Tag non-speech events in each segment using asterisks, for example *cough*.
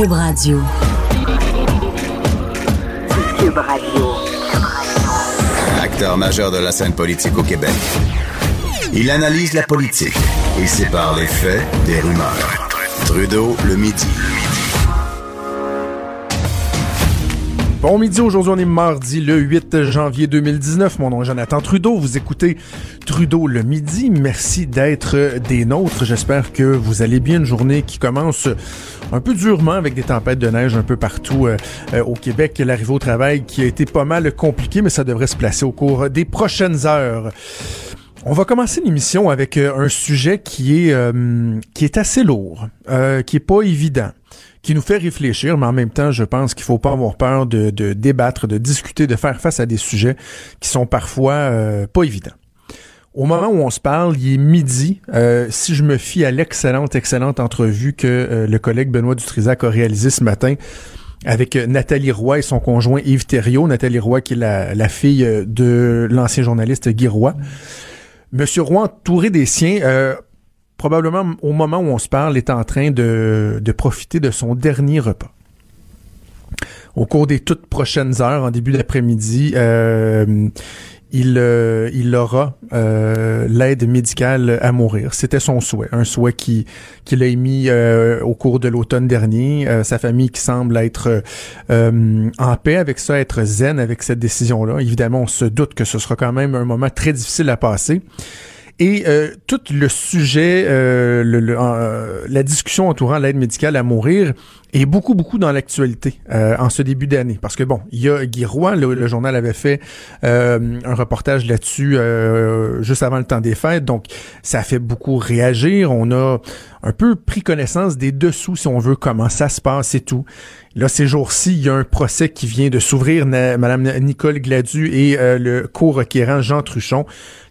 Cube Radio. Cube Radio. Acteur majeur de la scène politique au Québec. Il analyse la politique et sépare les faits des rumeurs. Trudeau le midi. Bon midi, aujourd'hui on est mardi le 8 janvier 2019. Mon nom est Jonathan Trudeau. Vous écoutez Trudeau le midi. Merci d'être des nôtres. J'espère que vous allez bien. Une journée qui commence un peu durement avec des tempêtes de neige un peu partout euh, euh, au Québec. L'arrivée au travail qui a été pas mal compliqué, mais ça devrait se placer au cours des prochaines heures. On va commencer l'émission avec euh, un sujet qui est qui est assez lourd, qui est pas évident qui nous fait réfléchir, mais en même temps, je pense qu'il faut pas avoir peur de, de, débattre, de discuter, de faire face à des sujets qui sont parfois euh, pas évidents. Au moment où on se parle, il est midi. Euh, si je me fie à l'excellente, excellente entrevue que euh, le collègue Benoît Dutrisac a réalisée ce matin avec Nathalie Roy et son conjoint Yves Thériault. Nathalie Roy, qui est la, la fille de l'ancien journaliste Guy Roy. Monsieur Roy, entouré des siens, probablement au moment où on se parle, est en train de, profiter de son dernier repas. Au cours des toutes prochaines heures, en début d'après-midi, euh, il, euh, il aura euh, l'aide médicale à mourir. C'était son souhait, un souhait qui qu'il a émis au cours de l'automne dernier. sa famille qui semble être en paix avec ça, être zen avec cette décision-là. Évidemment, on se doute que ce sera quand même un moment très difficile à passer. Et euh, tout le sujet, euh, le, euh, la discussion entourant l'aide médicale à mourir est beaucoup, beaucoup dans l'actualité en ce début d'année. Parce que bon, il y a Guy Roy, le, journal avait fait un reportage là-dessus juste avant le temps des fêtes, donc ça a fait beaucoup réagir. On a un peu pris connaissance des dessous, si on veut, comment ça se passe et tout. Là, ces jours-ci, il y a un procès qui vient de s'ouvrir, Madame Nicole Gladu et le co-requérant Jean Truchon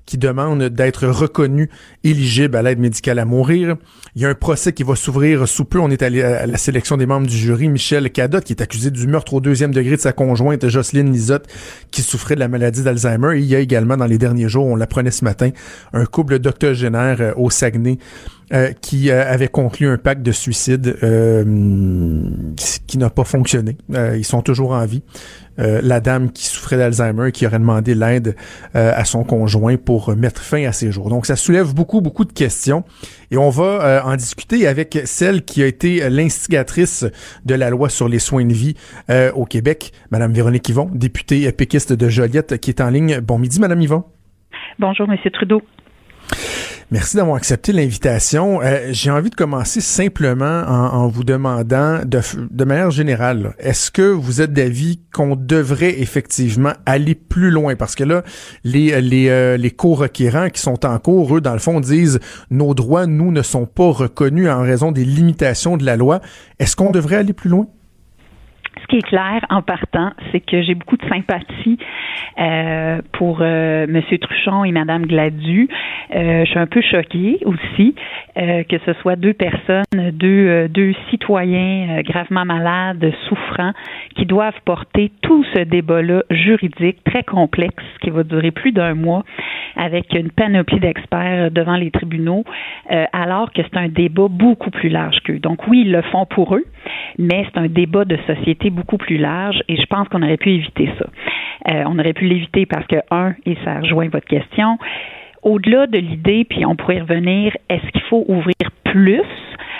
qui demande d'être reconnu éligible à l'aide médicale à mourir. Il y a un procès qui va s'ouvrir sous peu. On est allé à la sélection des membres du jury. Michel Cadotte, qui est accusé du meurtre au deuxième degré de sa conjointe Jocelyne Lisotte, qui souffrait de la maladie d'Alzheimer. il y a également, dans les derniers jours, on l'apprenait ce matin, un couple d'octogénaires euh, au Saguenay euh, qui euh, avait conclu un pacte de suicide qui n'a pas fonctionné. ils sont toujours en vie. Euh, la dame qui souffrait d'Alzheimer qui aurait demandé l'aide euh, à son conjoint pour mettre fin à ses jours. Donc ça soulève beaucoup, beaucoup de questions et on va euh, en discuter avec celle qui a été l'instigatrice de la loi sur les soins de vie au Québec, Madame Véronique Yvon, députée péquiste de Joliette, qui est en ligne. Bon midi, Madame Yvon. Bonjour, Monsieur Trudeau. Merci d'avoir accepté l'invitation. Euh, j'ai envie de commencer simplement en, vous demandant, de, de manière générale, est-ce que vous êtes d'avis qu'on devrait effectivement aller plus loin? Parce que là, les, les, euh, les co-requérants qui sont en cours, eux, dans le fond, disent nos droits, nous, ne sont pas reconnus en raison des limitations de la loi. Est-ce qu'on devrait aller plus loin? Ce qui est clair en partant, c'est que j'ai beaucoup de sympathie euh, pour euh, Monsieur Truchon et Madame Gladu. Euh, je suis un peu choquée aussi euh, que ce soit deux personnes, deux, euh, deux citoyens gravement malades, souffrants, qui doivent porter tout ce débat-là juridique très complexe qui va durer plus d'un mois avec une panoplie d'experts devant les tribunaux, alors que c'est un débat beaucoup plus large qu'eux. Donc oui, ils le font pour eux, mais c'est un débat de société beaucoup plus large et je pense qu'on aurait pu éviter ça. Euh, on aurait pu l'éviter parce que, un, et ça rejoint votre question, au-delà de l'idée, puis on pourrait revenir, est-ce qu'il faut ouvrir plus?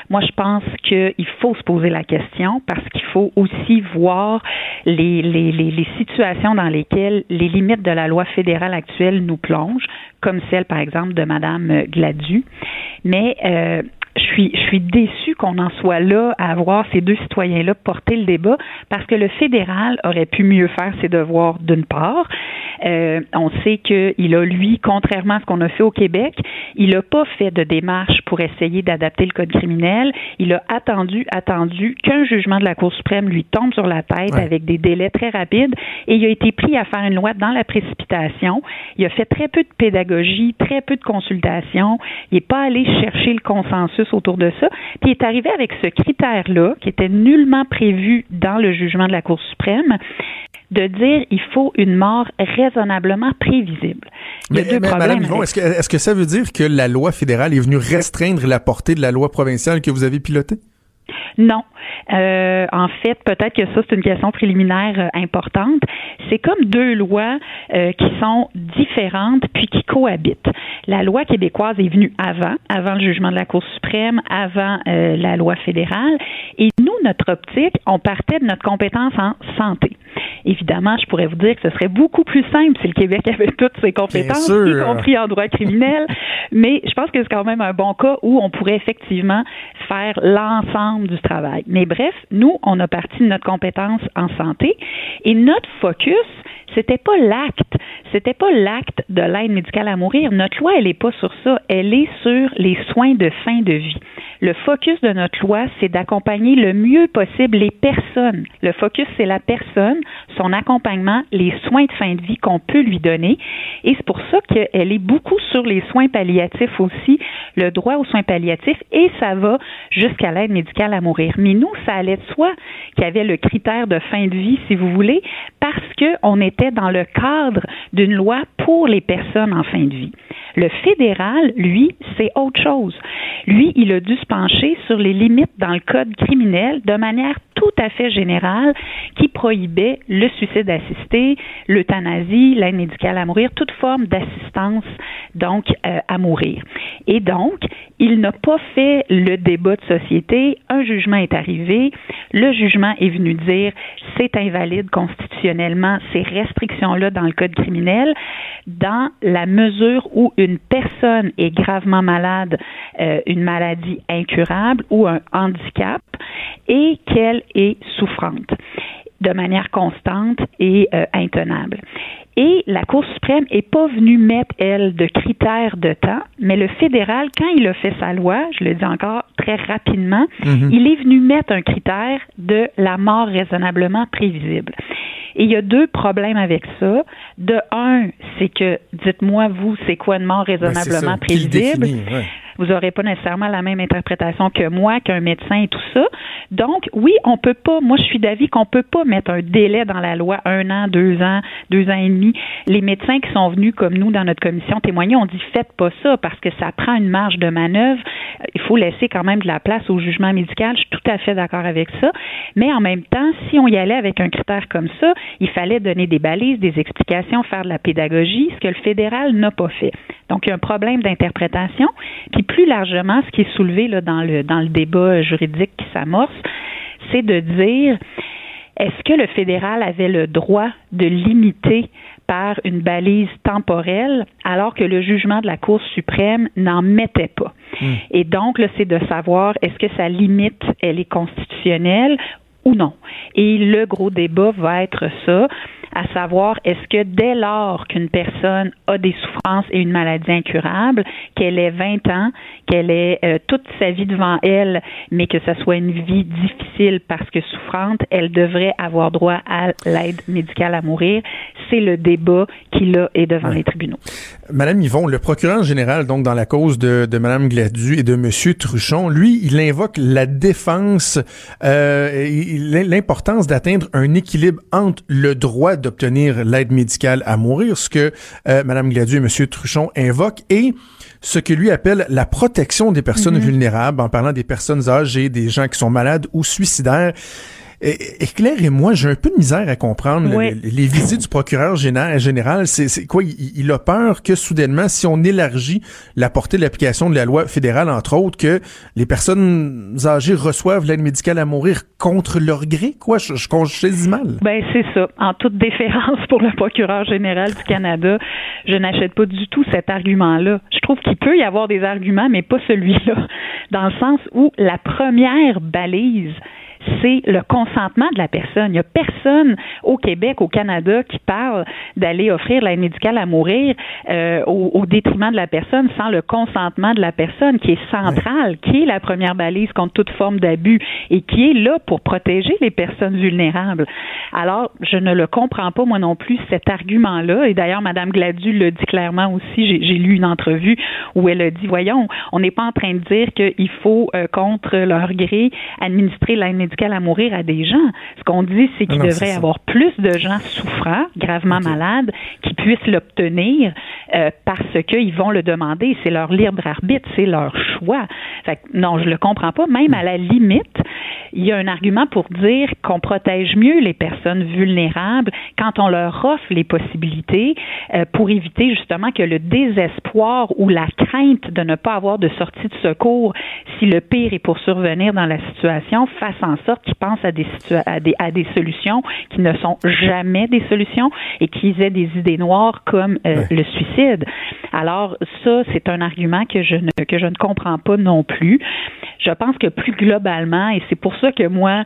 Moi, je pense qu'il faut se poser la question parce qu'il faut aussi voir les, les, les, situations dans lesquelles les limites de la loi fédérale actuelle nous plongent, comme celle, par exemple, de Mme Gladu. Mais euh, je suis, je déçue qu'on en soit là à avoir ces deux citoyens-là porter le débat parce que le fédéral aurait pu mieux faire ses devoirs d'une part. Euh, on sait qu'il a, lui, contrairement à ce qu'on a fait au Québec, il n'a pas fait de démarche pour essayer d'adapter le code criminel. Il a attendu, attendu qu'un jugement de la Cour suprême lui tombe sur la tête avec des délais très rapides et il a été pris à faire une loi dans la précipitation. Il a fait très peu de pédagogie, très peu de consultation. Il n'est pas allé chercher le consensus autour de ça. Puis il est arrivé avec ce critère-là, qui était nullement prévu dans le jugement de la Cour suprême, de dire il faut une mort raisonnablement prévisible. mais, Madame est-ce que, est-ce que ça veut dire que la loi fédérale est venue restreindre la portée de la loi provinciale que vous avez pilotée? Non. Euh, en fait, peut-être que ça, c'est une question préliminaire euh, importante. C'est comme deux lois euh, qui sont différentes puis qui cohabitent. La loi québécoise est venue avant, avant le jugement de la Cour suprême, avant la loi fédérale. Et nous, notre optique, on partait de notre compétence en santé. Évidemment, je pourrais vous dire que ce serait beaucoup plus simple si le Québec avait toutes ses compétences, y compris en droit criminel. *laughs* Mais je pense que c'est quand même un bon cas où on pourrait effectivement faire l'ensemble du travail. Mais bref, nous, on a parti de notre compétence en santé et notre focus, c'était pas l'acte, c'était pas l'acte de l'aide médicale à mourir. Notre loi, elle est pas sur ça, elle est sur les soins de fin de vie. Le focus de notre loi, c'est d'accompagner le mieux possible les personnes. Le focus, c'est la personne, son accompagnement, les soins de fin de vie qu'on peut lui donner. Et c'est pour ça qu'elle est beaucoup sur les soins palliatifs aussi, le droit aux soins palliatifs, et ça va jusqu'à l'aide médicale à mourir. Mais nous, ça allait de soi qu'il y avait le critère de fin de vie, si vous voulez, parce qu'on était dans le cadre d'une loi pour les personnes en fin de vie. Le fédéral, lui, c'est autre chose. Lui, il a dû se pencher sur les limites dans le code criminel de manière tout à fait générale qui prohibait le suicide assisté, l'euthanasie, l'aide médicale à mourir, toute forme d'assistance donc euh, à mourir. Et donc, il n'a pas fait le débat de société. Un jugement est arrivé. Le jugement est venu dire c'est invalide constitutionnellement ces restrictions-là dans le code criminel dans la mesure où une personne est gravement malade, euh, une maladie incurable ou un handicap et qu'elle est souffrante de manière constante et euh, intenable. Et la Cour suprême n'est pas venue mettre, elle, de critères de temps, mais le fédéral, quand il a fait sa loi, je le dis encore très rapidement, mhm. il est venu mettre un critère de la mort raisonnablement prévisible. Et il y a deux problèmes avec ça. De un, c'est que, dites-moi, vous, c'est quoi une mort ben, raisonnablement prévisible? Vous n'aurez pas nécessairement la même interprétation que moi, qu'un médecin et tout ça. Donc, oui, on peut pas, moi je suis d'avis qu'on peut pas mettre un délai dans la loi, un an, deux ans, deux ans et demi. Les médecins qui sont venus comme nous dans notre commission témoigner, on dit faites pas ça parce que ça prend une marge de manœuvre. Il faut laisser quand même de la place au jugement médical. Je suis tout à fait d'accord avec ça. Mais en même temps, si on y allait avec un critère comme ça, il fallait donner des balises, des explications, faire de la pédagogie, ce que le fédéral n'a pas fait. Donc, il y a un problème d'interprétation. Puis plus largement, ce qui est soulevé là, dans, le, dans le débat juridique qui s'amorce, c'est de dire est-ce que le fédéral avait le droit de limiter par une balise temporelle alors que le jugement de la Cour suprême n'en mettait pas? Hmm. Et donc, là, c'est de savoir est-ce que sa limite, elle est constitutionnelle ou non. Et le gros débat va être ça à savoir est-ce que dès lors qu'une personne a des souffrances et une maladie incurable, qu'elle ait 20 ans, qu'elle ait euh, toute sa vie devant elle, mais que ce soit une vie difficile parce que souffrante, elle devrait avoir droit à l'aide médicale à mourir. C'est le débat qui là est devant les tribunaux. Madame Yvon, le procureur général, donc dans la cause de, de Madame Gladu et de Monsieur Truchon, lui, il invoque la défense, euh, l'importance d'atteindre un équilibre entre le droit d'obtenir l'aide médicale à mourir, ce que euh, Mme Gladu et M. Truchon invoquent, et ce que lui appelle la protection des personnes mm-hmm. vulnérables, en parlant des personnes âgées, des gens qui sont malades ou suicidaires. Éclairez-moi, j'ai un peu de misère à comprendre les, visites du procureur général. C'est quoi? Il, a peur que soudainement, si on élargit la portée de l'application de la loi fédérale, entre autres, que les personnes âgées reçoivent l'aide médicale à mourir contre leur gré? Quoi? Je, je, je mal. Ben, c'est ça. En toute déférence pour le procureur général du Canada, je n'achète pas du tout cet argument-là. Je trouve qu'il peut y avoir des arguments, mais pas celui-là. Dans le sens où la première balise c'est le consentement de la personne. Il n'y a personne au Québec, au Canada, qui parle d'aller offrir l'aide médicale à mourir euh, au, détriment de la personne sans le consentement de la personne, qui est centrale, qui est la première balise contre toute forme d'abus et qui est là pour protéger les personnes vulnérables. Alors, je ne le comprends pas, moi non plus, cet argument-là. Et d'ailleurs, Mme Gladu le dit clairement aussi. J'ai lu une entrevue où elle a dit, voyons, on n'est pas en train de dire qu'il faut, euh, contre leur gré, administrer l'aide médicale à mourir à des gens. Ce qu'on dit, c'est qu'il devrait y avoir plus de gens souffrants, gravement malades, qui puissent l'obtenir euh, parce qu'ils vont le demander. C'est leur libre arbitre, c'est leur choix. Fait non, je le comprends pas. Même à la limite, il y a un argument pour dire qu'on protège mieux les personnes vulnérables quand on leur offre les possibilités euh, pour éviter justement que le désespoir ou la crainte de ne pas avoir de sortie de secours si le pire est pour survenir dans la situation fasse en sorte qu'ils pensent à des, à des, à des solutions qui ne sont jamais des solutions et qu'ils aient des idées noires comme euh, le suicide. Alors ça, c'est un argument que je ne que je ne comprends pas non plus. Je pense que plus globalement, et c'est pour ça que moi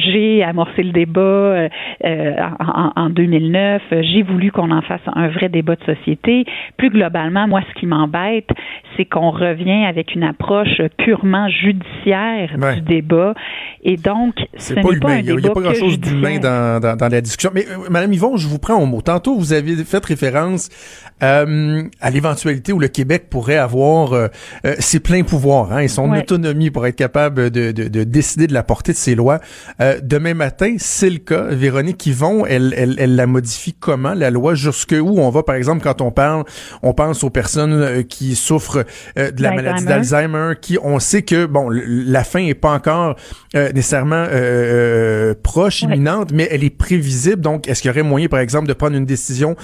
j'ai amorcé le débat euh, euh, en, en, 2009, j'ai voulu qu'on en fasse un vrai débat de société. Plus globalement, moi, ce qui m'embête, c'est qu'on revient avec une approche purement judiciaire du débat. Et donc, ce n'est pas, un Il n'y a, pas grand-chose d'humain dans, dans, dans, la discussion. Mais, euh, Madame Yvon, je vous prends au mot. Tantôt, vous avez fait référence euh, à l'éventualité où le Québec pourrait avoir euh, euh, ses pleins pouvoirs hein, et son autonomie pour être capable de, de, de, décider de la portée de ses lois. Euh, demain matin, c'est le cas. Véronique Yvon, elle, elle, elle la modifie comment, la loi? Jusque où on va, par exemple, quand on parle, on pense aux personnes qui souffrent de la maladie d'Alzheimer, qui, on sait que, bon, la fin est pas encore nécessairement proche, imminente, mais elle est prévisible. Donc, est-ce qu'il y aurait moyen, par exemple, de prendre une décision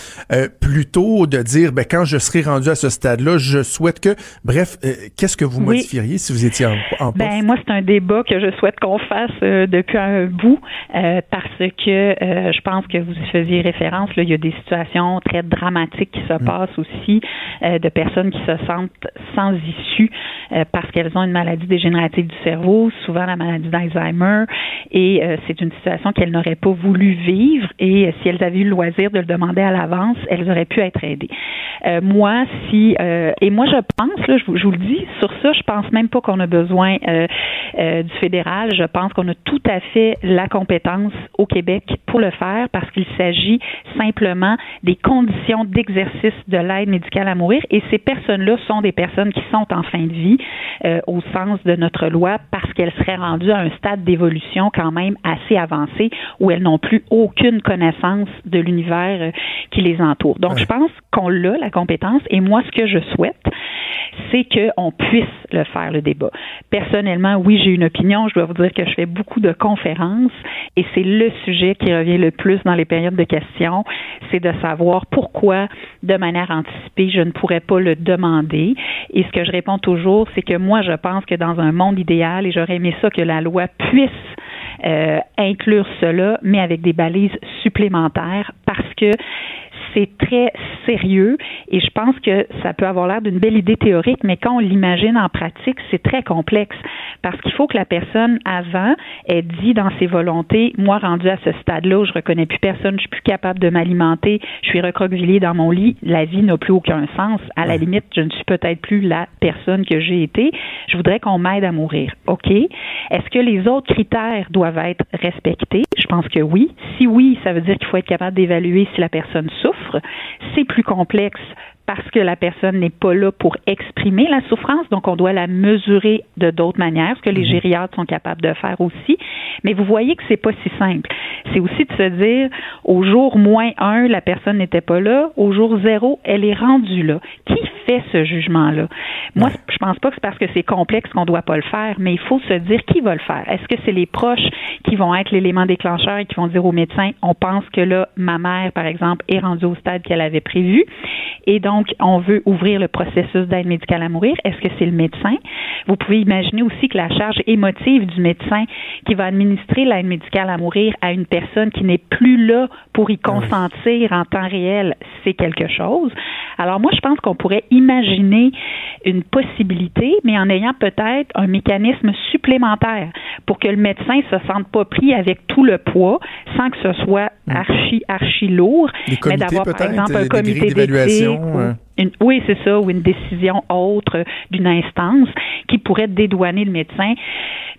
plus tôt, de dire, ben, quand je serai rendu à ce stade-là, je souhaite que, bref, euh, qu'est-ce que vous modifieriez si vous étiez en, en Ben, moi, c'est un débat que je souhaite qu'on fasse euh, depuis un bout, euh, parce que je pense que vous y faisiez référence, là, il y a des situations très dramatiques qui se mm. passent aussi, de personnes qui se sentent sans issue parce qu'elles ont une maladie dégénérative du cerveau, souvent la maladie d'Alzheimer, et c'est une situation qu'elles n'auraient pas voulu vivre, et si elles avaient eu le loisir de le demander à l'avance, elles auraient pu être aidées. Euh, moi, si euh, et moi je pense, là, je, vous, je, vous, le dis, sur ça, je pense même pas qu'on a besoin euh, euh, du fédéral. Je pense qu'on a tout à fait la compétence au Québec pour le faire parce qu'il s'agit simplement des conditions d'exercice de l'aide médicale à mourir et ces personnes-là sont des personnes qui sont en fin de vie au sens de notre loi parce qu'elles seraient rendues à un stade d'évolution quand même assez avancé où elles n'ont plus aucune connaissance de l'univers qui les entoure. Donc, je pense qu'on l'a, la compétence. Et moi, ce que je souhaite, c'est qu'on puisse le faire, le débat. Personnellement, oui, j'ai une opinion. Je dois vous dire que je fais beaucoup de conférences et c'est le sujet qui revient le plus dans les périodes de questions, c'est de savoir pourquoi, de manière anticipée, je ne pourrais pas le demander. Et ce que je réponds toujours, c'est que moi, je pense que dans un monde idéal, et j'aurais aimé ça que la loi puisse euh, inclure cela, mais avec des balises supplémentaires, parce que c'est très sérieux et je pense que ça peut avoir l'air d'une belle idée théorique, mais quand on l'imagine en pratique, c'est très complexe parce qu'il faut que la personne avant ait dit dans ses volontés, moi rendu à ce stade-là je reconnais plus personne, je suis plus capable de m'alimenter, je suis recroquevillée dans mon lit, la vie n'a plus aucun sens. À la limite, je ne suis peut-être plus la personne que j'ai été. Je voudrais qu'on m'aide à mourir. OK. Est-ce que les autres critères doivent être respectés? Je pense que oui. Si oui, ça veut dire qu'il faut être capable d'évaluer si la personne souffre c'est plus complexe parce que la personne n'est pas là pour exprimer la souffrance, donc on doit la mesurer de d'autres manières, ce que les mhm. gériatres sont capables de faire aussi. Mais vous voyez que c'est pas si simple. C'est aussi de se dire, au jour moins un, la personne n'était pas là, au jour zéro, elle est rendue là. Qui fait ce jugement-là? Moi, je pense pas que c'est parce que c'est complexe qu'on doit pas le faire, mais il faut se dire qui va le faire. Est-ce que c'est les proches qui vont être l'élément déclencheur et qui vont dire au médecin, on pense que là, ma mère, par exemple, est rendue au stade qu'elle avait prévu, et donc on veut ouvrir le processus d'aide médicale à mourir. Est-ce que c'est le médecin? Vous pouvez imaginer aussi que la charge émotive du médecin qui va administrer l'aide médicale à mourir à une personne qui n'est plus là pour y consentir en temps réel, c'est quelque chose. Alors moi, je pense qu'on pourrait imaginer une possibilité, mais en ayant peut-être un mécanisme supplémentaire pour que le médecin se sente pas pris avec tout le poids, sans que ce soit mm. archi, archi lourd, mais d'avoir par exemple un comité d'évaluation oui, c'est ça, ou une décision autre d'une instance qui pourrait dédouaner le médecin.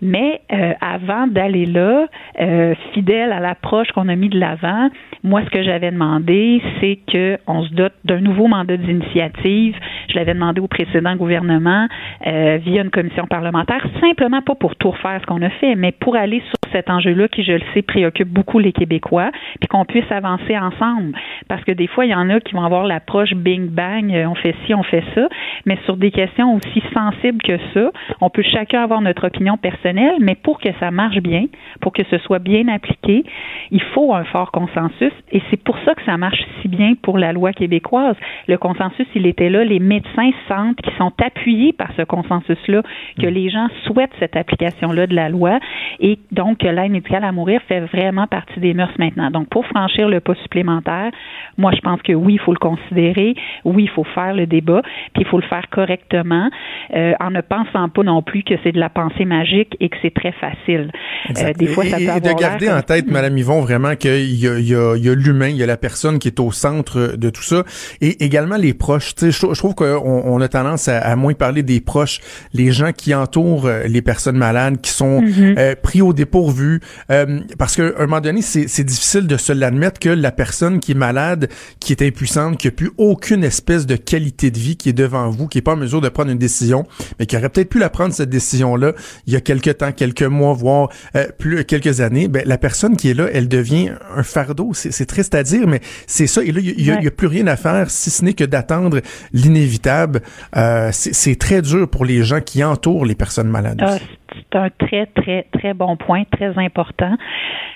Mais euh, avant d'aller là, euh, fidèle à l'approche qu'on a mis de l'avant, moi, ce que j'avais demandé, c'est qu'on se dote d'un nouveau mandat d'initiative. Je l'avais demandé au précédent gouvernement euh, via une commission parlementaire, simplement pas pour tout refaire ce qu'on a fait, mais pour aller sur cet enjeu-là qui, je le sais, préoccupe beaucoup les Québécois, puis qu'on puisse avancer ensemble. Parce que des fois, il y en a qui vont avoir l'approche bing bang campagne, on fait ci, on fait ça, mais sur des questions aussi sensibles que ça, on peut chacun avoir notre opinion personnelle, mais pour que ça marche bien, pour que ce soit bien appliqué, il faut un fort consensus. Et c'est pour ça que ça marche si bien pour la loi québécoise. Le consensus, il était là, les médecins sentent qu'ils sont appuyés par ce consensus-là, que les gens souhaitent cette application-là de la loi. Et donc que l'aide médicale à mourir fait vraiment partie des mœurs maintenant. Donc pour franchir le pas supplémentaire, moi je pense que oui, il faut le considérer, oui, faut faire le débat, puis il faut le faire correctement euh, en ne pensant pas non plus que c'est de la pensée magique et que c'est très facile. Euh, des fois, ça peut et, de garder en tête, Madame Yvon, vraiment qu'il y a, y a, y a l'humain, il y a la personne qui est au centre de tout ça, et également les proches. Je, je trouve qu'on on a tendance à, à, moins parler des proches, les gens qui entourent euh, les personnes malades, qui sont mm-hmm. euh, pris au dépourvu, euh, parce qu'à un moment donné, c'est difficile de se l'admettre que la personne qui est malade, qui est impuissante, qui a plus aucune espèce de qualité de vie, qui est devant vous, qui est pas en mesure de prendre une décision, mais qui aurait peut-être pu la prendre cette décision-là il y a quelques temps, quelques mois, voire euh, plus quelques années, ben, la personne qui est là, elle devient un fardeau. C'est triste à dire, mais c'est ça. Et là, il n'y a, plus rien à faire si ce n'est que d'attendre l'inévitable. Euh, c'est très dur pour les gens qui entourent les personnes malades. Ah, c'est un très, très, très bon point, très important.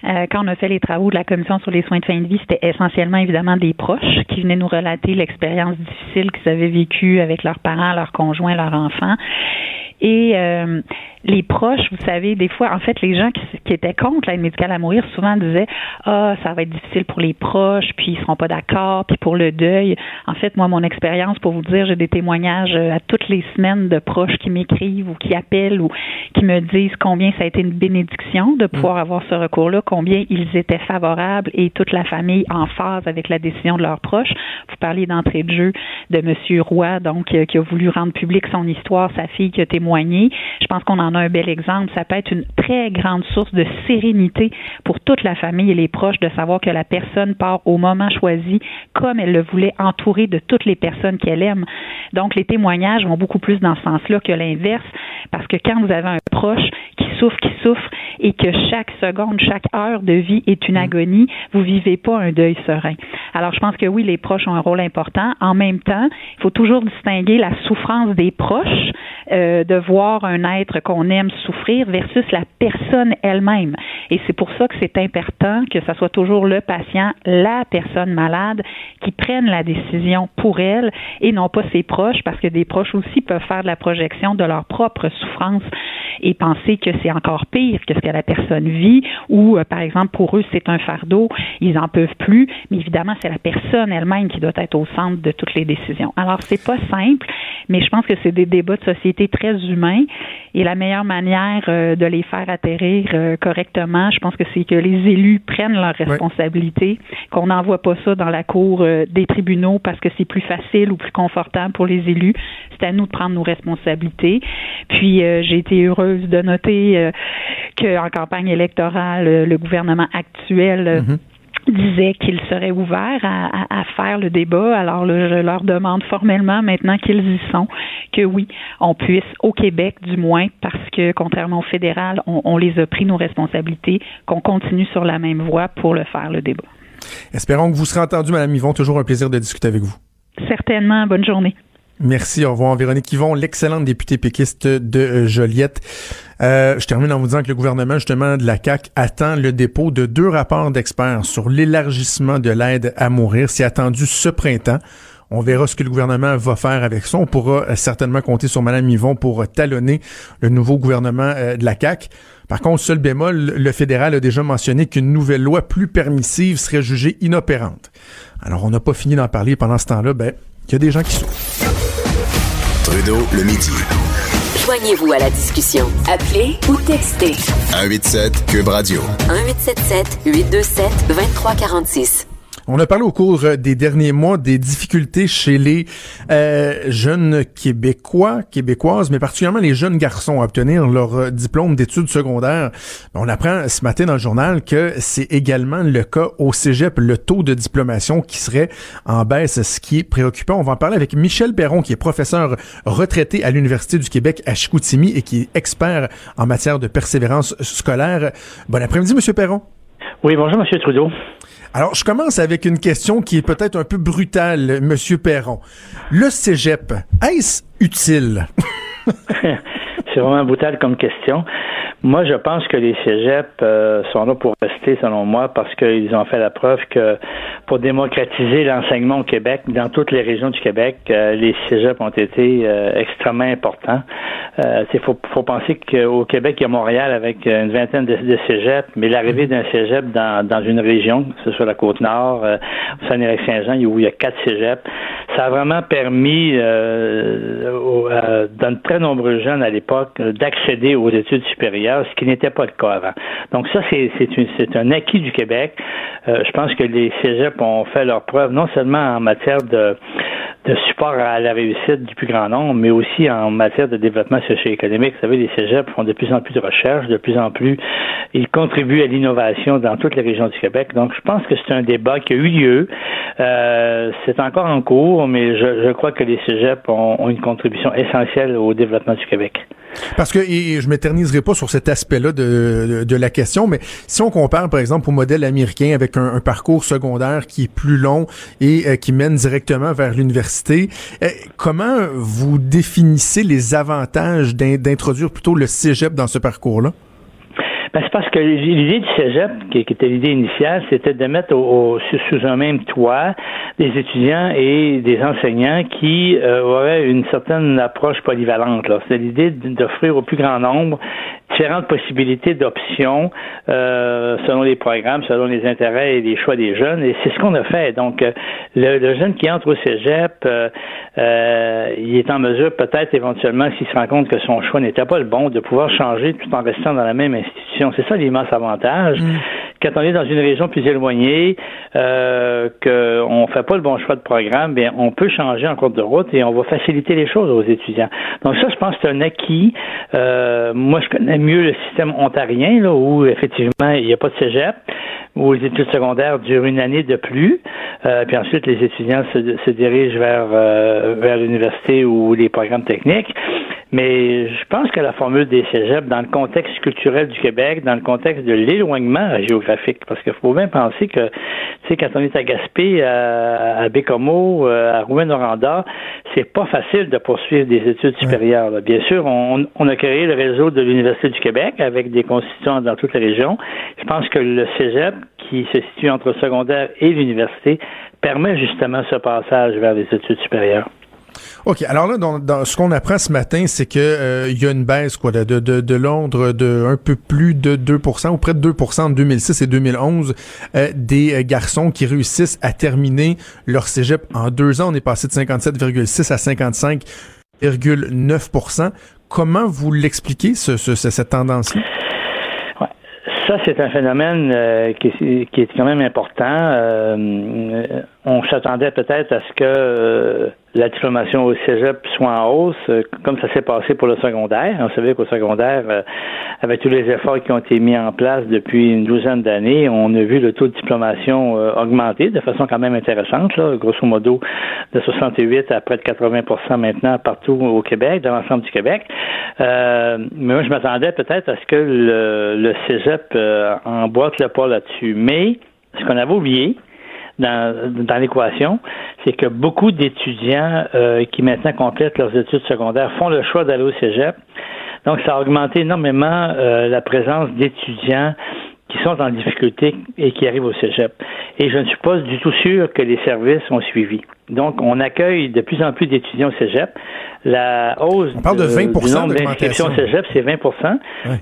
Euh, quand on a fait les travaux de la Commission sur les soins de fin de vie, c'était essentiellement, évidemment, des proches qui venaient nous relater l'expérience difficile qu'ils avaient vécue avec leurs parents, leurs conjoints, leurs enfants. Et euh, les proches, vous savez, des fois, en fait, les gens qui, qui étaient contre l'aide médicale à mourir souvent disaient ah ça va être difficile pour les proches, puis ils seront pas d'accord, puis pour le deuil. En fait, moi, mon expérience, pour vous dire, j'ai des témoignages euh, à toutes les semaines de proches qui m'écrivent ou qui appellent ou qui me disent combien ça a été une bénédiction de pouvoir avoir ce recours-là, combien ils étaient favorables et toute la famille en phase avec la décision de leurs proches. Vous parliez d'entrée de jeu de Monsieur Roy, donc euh, qui a voulu rendre public son histoire, sa fille qui a témoigné je pense qu'on en a un bel exemple. Ça peut être une très grande source de sérénité pour toute la famille et les proches de savoir que la personne part au moment choisi comme elle le voulait, entourée de toutes les personnes qu'elle aime. Donc, les témoignages vont beaucoup plus dans ce sens-là que l'inverse, parce que quand vous avez un proche qui souffre, qui souffre, et que chaque seconde, chaque heure de vie est une mm. agonie, vous vivez pas un deuil serein. Alors, je pense que oui, les proches ont un rôle important. En même temps, il faut toujours distinguer la souffrance des proches, euh, de voir un être qu'on aime souffrir versus la personne elle-même. Et c'est pour ça que c'est important que ce soit toujours le patient, la personne malade qui prenne la décision pour elle et non pas ses proches, parce que des proches aussi peuvent faire de la projection de leur propre souffrance et penser que c'est encore pire que ce que la personne vit ou, euh, par exemple, pour eux, c'est un fardeau, ils en peuvent plus, mais évidemment, c'est la personne elle-même qui doit être au centre de toutes les décisions. Alors, c'est pas simple, mais je pense que c'est des débats de société très humains et la meilleure manière euh, de les faire atterrir euh, correctement, je pense que c'est que les élus prennent leurs responsabilités, qu'on n'envoie pas ça dans la cour des tribunaux parce que c'est plus facile ou plus confortable pour les élus. C'est à nous de prendre nos responsabilités. Puis, j'ai été heureuse de noter qu'en campagne électorale, euh, le gouvernement actuel euh, mhm. Disait qu'il serait ouvert à, faire le débat. Alors, je leur demande formellement, maintenant qu'ils y sont, que oui, on puisse, au Québec du moins, parce que contrairement au fédéral, on, les a pris nos responsabilités, qu'on continue sur la même voie pour le faire, le débat. Espérons que vous serez entendu, Madame Yvon. Toujours un plaisir de discuter avec vous. Certainement. Bonne journée. Merci, au revoir. Véronique Yvon, l'excellente députée péquiste de euh, Joliette. Euh, je termine en vous disant que le gouvernement, justement, de la CAQ attend le dépôt de deux rapports d'experts sur l'élargissement de l'aide à mourir. C'est attendu ce printemps. On verra ce que le gouvernement va faire avec ça. On pourra euh, certainement compter sur Mme Yvon pour talonner le nouveau gouvernement de la CAQ. Par contre, seul bémol, le fédéral a déjà mentionné qu'une nouvelle loi plus permissive serait jugée inopérante. Alors, on n'a pas fini d'en parler pendant ce temps-là. Ben, il y a des gens qui souffrent. Trudeau, le midi. Joignez-vous à la discussion. Appelez ou textez. 187 Cube Radio. 1877 827 2346. On a parlé au cours euh, des derniers mois des difficultés chez les euh, jeunes Québécois, Québécoises, mais particulièrement les jeunes garçons à obtenir leur euh, diplôme d'études secondaires. On apprend ce matin dans le journal que c'est également le cas au Cégep, le taux de diplomation qui serait en baisse, ce qui est préoccupant. On va en parler avec Michel Perron, qui est professeur retraité à l'Université du Québec à Chicoutimi et qui est expert en matière de persévérance scolaire. Bon après-midi, Monsieur Perron. Oui, bonjour, Monsieur Trudeau. Alors, je commence avec une question qui est peut-être un peu brutale, Monsieur Perron. Le cégep, est-ce utile? *laughs* C'est vraiment brutal comme question. Moi, je pense que les cégeps euh, sont là pour rester, selon moi, parce qu'ils ont fait la preuve que pour démocratiser l'enseignement au Québec, dans toutes les régions du Québec, euh, les cégeps ont été euh, extrêmement importants. Il faut, faut, penser qu'au Québec, il y a Montréal avec une vingtaine de, de cégeps, mais l'arrivée d'un cégep dans, dans une région, que ce soit la Côte-Nord, euh, Saint-Éric-Saint-Jean, où il y a quatre cégeps, ça a vraiment permis, euh, dans de très nombreux jeunes à l'époque, d'accéder aux études supérieures, ce qui n'était pas le cas avant. Donc ça, c'est un acquis du Québec. Euh, je pense que les cégeps ont fait leur preuve, non seulement en matière de, support à la réussite du plus grand nombre, mais aussi en matière de développement socio-économique. Vous savez, les cégeps font de plus en plus de recherches, de plus en plus, ils contribuent à l'innovation dans toutes les régions du Québec. Donc, je pense que c'est un débat qui a eu lieu. Euh, c'est encore en cours, mais je, crois que les cégeps ont une contribution essentielle au développement du Québec. Parce que, et je m'éterniserai pas sur cet aspect-là de, de, la question, mais si on compare, par exemple, au modèle américain avec un, parcours secondaire qui est plus long et euh, qui mène directement vers l'université, euh, comment vous définissez les avantages d'introduire plutôt le cégep dans ce parcours-là? Ben, c'est parce que l'idée du cégep, qui, était l'idée initiale, c'était de mettre sous un même toit des étudiants et des enseignants qui euh, auraient une certaine approche polyvalente. C'est l'idée d'offrir au plus grand nombre différentes possibilités d'options euh, selon les programmes, selon les intérêts et les choix des jeunes. Et c'est ce qu'on a fait. Donc, euh, le, jeune qui entre au cégep, euh, il est en mesure peut-être éventuellement, s'il se rend compte que son choix n'était pas le bon, de pouvoir changer tout en restant dans la même institution. C'est ça l'immense avantage. Mm. Quand on est dans une région plus éloignée, euh, qu'on ne fait pas le bon choix de programme, bien, on peut changer en cours de route et on va faciliter les choses aux étudiants. Donc ça, je pense que c'est un acquis. Euh, moi, je connais mieux le système ontarien, là, où effectivement, il n'y a pas de cégep, où les études secondaires durent une année de plus, euh, puis ensuite les étudiants se, se dirigent vers, euh, vers l'université ou les programmes techniques. Mais je pense que la formule des cégeps, dans le contexte culturel du Québec, dans le contexte de l'éloignement géographique, parce qu'il faut bien penser que, tu sais, quand on est à Gaspé, à, à Bécomo, euh, à Rouen-Noranda, c'est pas facile de poursuivre des études supérieures. Bien sûr, on, on, a créé le réseau de l'Université du Québec avec des constituants dans toutes les régions. Je pense que le cégep, qui se situe entre le secondaire et l'université, permet justement ce passage vers les études supérieures. OK. Alors là, dans, ce qu'on apprend ce matin, c'est que euh, il y a une baisse quoi, de, de, de Londres de un peu plus de 2% ou près de 2% en 2006 et 2011 euh, des euh, garçons qui réussissent à terminer leur cégep en deux ans. On est passé de 57,6 à 55,9% Comment vous l'expliquez, ce, cette tendance-là? Ça, c'est un phénomène qui, qui, est quand même important. on s'attendait peut-être à ce que la diplomation au cégep soit en hausse, euh, comme ça s'est passé pour le secondaire. On savait qu'au secondaire, euh, avec tous les efforts qui ont été mis en place depuis une douzaine d'années, on a vu le taux de diplomation euh, augmenter de façon quand même intéressante, là, grosso modo de 68 à près de 80% maintenant partout au Québec, dans l'ensemble du Québec. mais moi, je m'attendais peut-être à ce que le, le cégep emboîte le pas là-dessus. Mais ce qu'on avait oublié, dans, dans l'équation, c'est que beaucoup d'étudiants euh, qui maintenant complètent leurs études secondaires font le choix d'aller au cégep. Donc, ça a augmenté énormément euh, la présence d'étudiants qui sont en difficulté et qui arrivent au cégep. Et je ne suis pas du tout sûr que les services ont suivi. Donc, on accueille de plus en plus d'étudiants au cégep. La hausse on parle de, 20 du nombre d'inscriptions au cégep, c'est 20%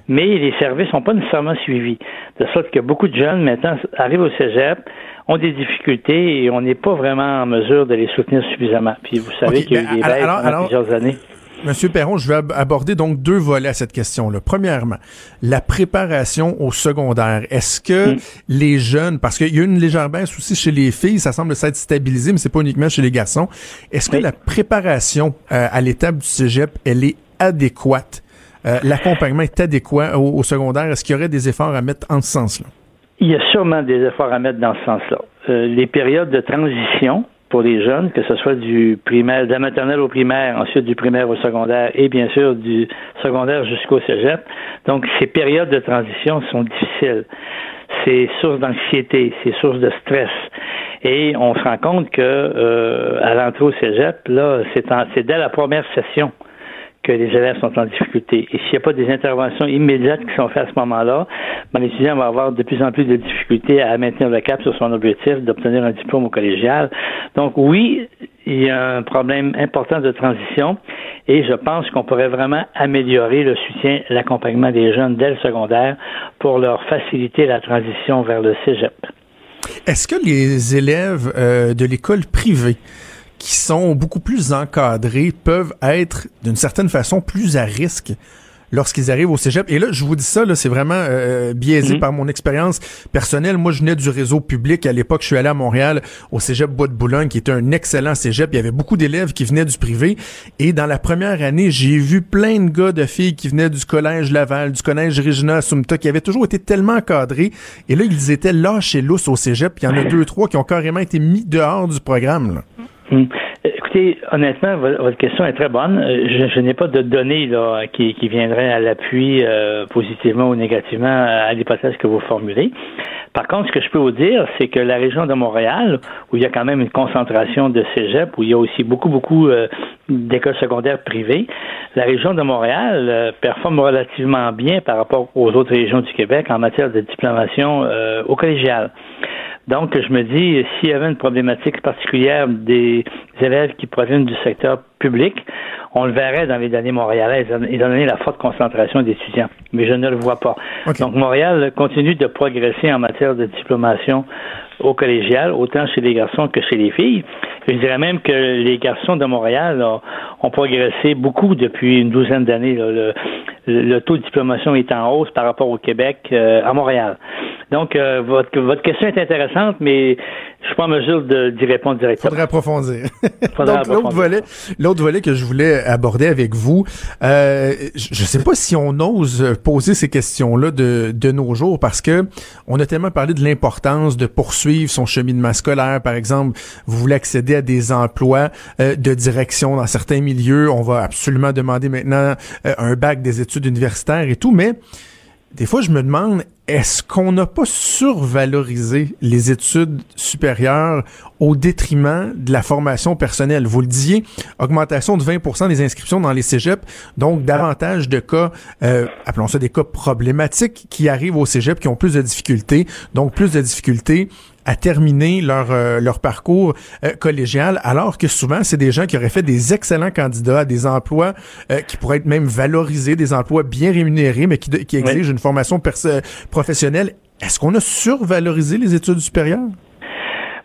mais les services n'ont pas nécessairement suivi. De sorte que beaucoup de jeunes, maintenant, arrivent au cégep, ont des difficultés et on n'est pas vraiment en mesure de les soutenir suffisamment. Puis vous savez qu'il y a eu ben, des baisses pendant plusieurs années. Monsieur Perron, je vais aborder donc deux volets à cette question-là. Premièrement, la préparation au secondaire. Est-ce que mm. les jeunes, parce qu'il y a une légère baisse aussi chez les filles, ça semble s'être stabilisé, mais c'est pas uniquement chez les garçons. Est-ce que la préparation euh, à l'étape du cégep, elle est adéquate? Euh, l'accompagnement est adéquat au, au secondaire? Est-ce qu'il y aurait des efforts à mettre en ce sens-là? Il y a sûrement des efforts à mettre dans ce sens-là. Euh, les périodes de transition pour les jeunes, que ce soit du primaire, de la maternelle au primaire, ensuite du primaire au secondaire et bien sûr du secondaire jusqu'au cégep. Donc, ces périodes de transition sont difficiles. c'est source d'anxiété, c'est source de stress. Et on se rend compte que euh, à l'entrée au cégep, là, c'est dès la première session que les élèves sont en difficulté. Et s'il n'y a pas des interventions immédiates qui sont faites à ce moment-là, ben, l'étudiant va avoir de plus en plus de difficultés à maintenir le cap sur son objectif d'obtenir un diplôme au collégial. Donc oui, il y a un problème important de transition et je pense qu'on pourrait vraiment améliorer le soutien, l'accompagnement des jeunes dès le secondaire pour leur faciliter la transition vers le cégep. Est-ce que les élèves euh, de l'école privée qui sont beaucoup plus encadrés peuvent être d'une certaine façon plus à risque lorsqu'ils arrivent au cégep. Et là, je vous dis ça, là, c'est vraiment euh, biaisé mhm. par mon expérience personnelle. Moi, je venais du réseau public. À l'époque, je suis allé à Montréal, au cégep Bois de Boulogne, qui était un excellent cégep. Il y avait beaucoup d'élèves qui venaient du privé. Et dans la première année, j'ai vu plein de gars, de filles qui venaient du collège Laval, du collège Regina Sumta, qui avaient toujours été tellement encadrés. Et là, ils étaient lâchés lousses au cégep. Il y en a deux, trois qui ont carrément été mis dehors du programme. Là. Hmm. Écoutez, honnêtement, votre question est très bonne. Euh, je, n'ai pas de données qui viendraient à l'appui euh, positivement ou négativement à l'hypothèse que vous formulez. Par contre, ce que je peux vous dire, c'est que la région de Montréal, où il y a quand même une concentration de cégep, où il y a aussi beaucoup, beaucoup euh, d'écoles secondaires privées, la région de Montréal performe relativement bien par rapport aux autres régions du Québec en matière de diplomation au collégial. Donc, je me dis, s'il y avait une problématique particulière des élèves qui proviennent du secteur public, on le verrait dans les données montréalaises, étant donné la forte concentration d'étudiants. Mais je ne le vois pas. Donc, Montréal continue de progresser en matière de diplomation au collégial, autant chez les garçons que chez les filles. Je dirais même que les garçons de Montréal ont progressé beaucoup depuis une douzaine d'années. Le, taux de diplomation est en hausse par rapport au Québec euh, à Montréal. Donc, euh, votre, votre question est intéressante, mais je suis pas en mesure d'y répondre directement. Faudrait approfondir. *laughs* Donc, l'autre volet, l'autre volet que je voulais aborder avec vous, euh, je sais pas si on ose poser ces questions-là de, de nos jours parce que on a tellement parlé de l'importance de poursuivre son cheminement scolaire. Par exemple, vous voulez accéder à des emplois euh, de direction dans certains milieux. On va absolument demander maintenant euh, un bac des études universitaires et tout, mais des fois, je me demande, est-ce qu'on n'a pas survalorisé les études supérieures au détriment de la formation personnelle? Vous le disiez, augmentation de 20% des inscriptions dans les cégeps, donc davantage de cas, euh, appelons ça des cas problématiques qui arrivent au cégep, qui ont plus de difficultés, donc plus de difficultés à terminer leur, euh, leur parcours euh, collégial, alors que souvent, c'est des gens qui auraient fait des excellents candidats à des emplois euh, qui pourraient être même valorisés, des emplois bien rémunérés, mais qui, qui exigent une formation professionnelle. Est-ce qu'on a survalorisé les études supérieures?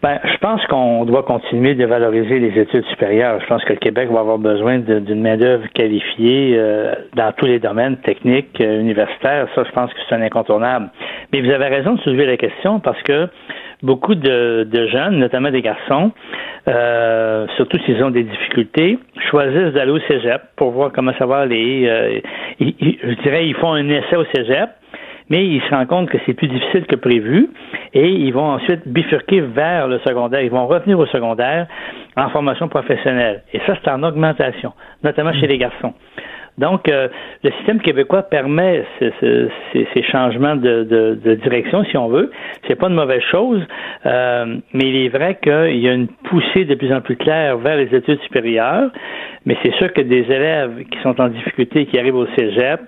Ben, je pense qu'on doit continuer de valoriser les études supérieures. Je pense que le Québec va avoir besoin d'une main-d'œuvre qualifiée dans tous les domaines techniques, universitaires. Ça, je pense que c'est un incontournable. Mais vous avez raison de soulever la question parce que beaucoup de, jeunes, notamment des garçons, euh, surtout s'ils ont des difficultés, choisissent d'aller au cégep pour voir comment ça va aller. Euh, je dirais, ils font un essai au cégep, mais ils se rendent compte que c'est plus difficile que prévu et ils vont ensuite bifurquer vers le secondaire. Ils vont revenir au secondaire en formation professionnelle. Et ça, c'est en augmentation, notamment chez les garçons. Donc, euh, le système québécois permet ces, changements de, direction, si on veut. C'est pas une mauvaise chose, euh, mais il est vrai qu'il y a une poussée de plus en plus claire vers les études supérieures. Mais c'est sûr que des élèves qui sont en difficulté, qui arrivent au cégep,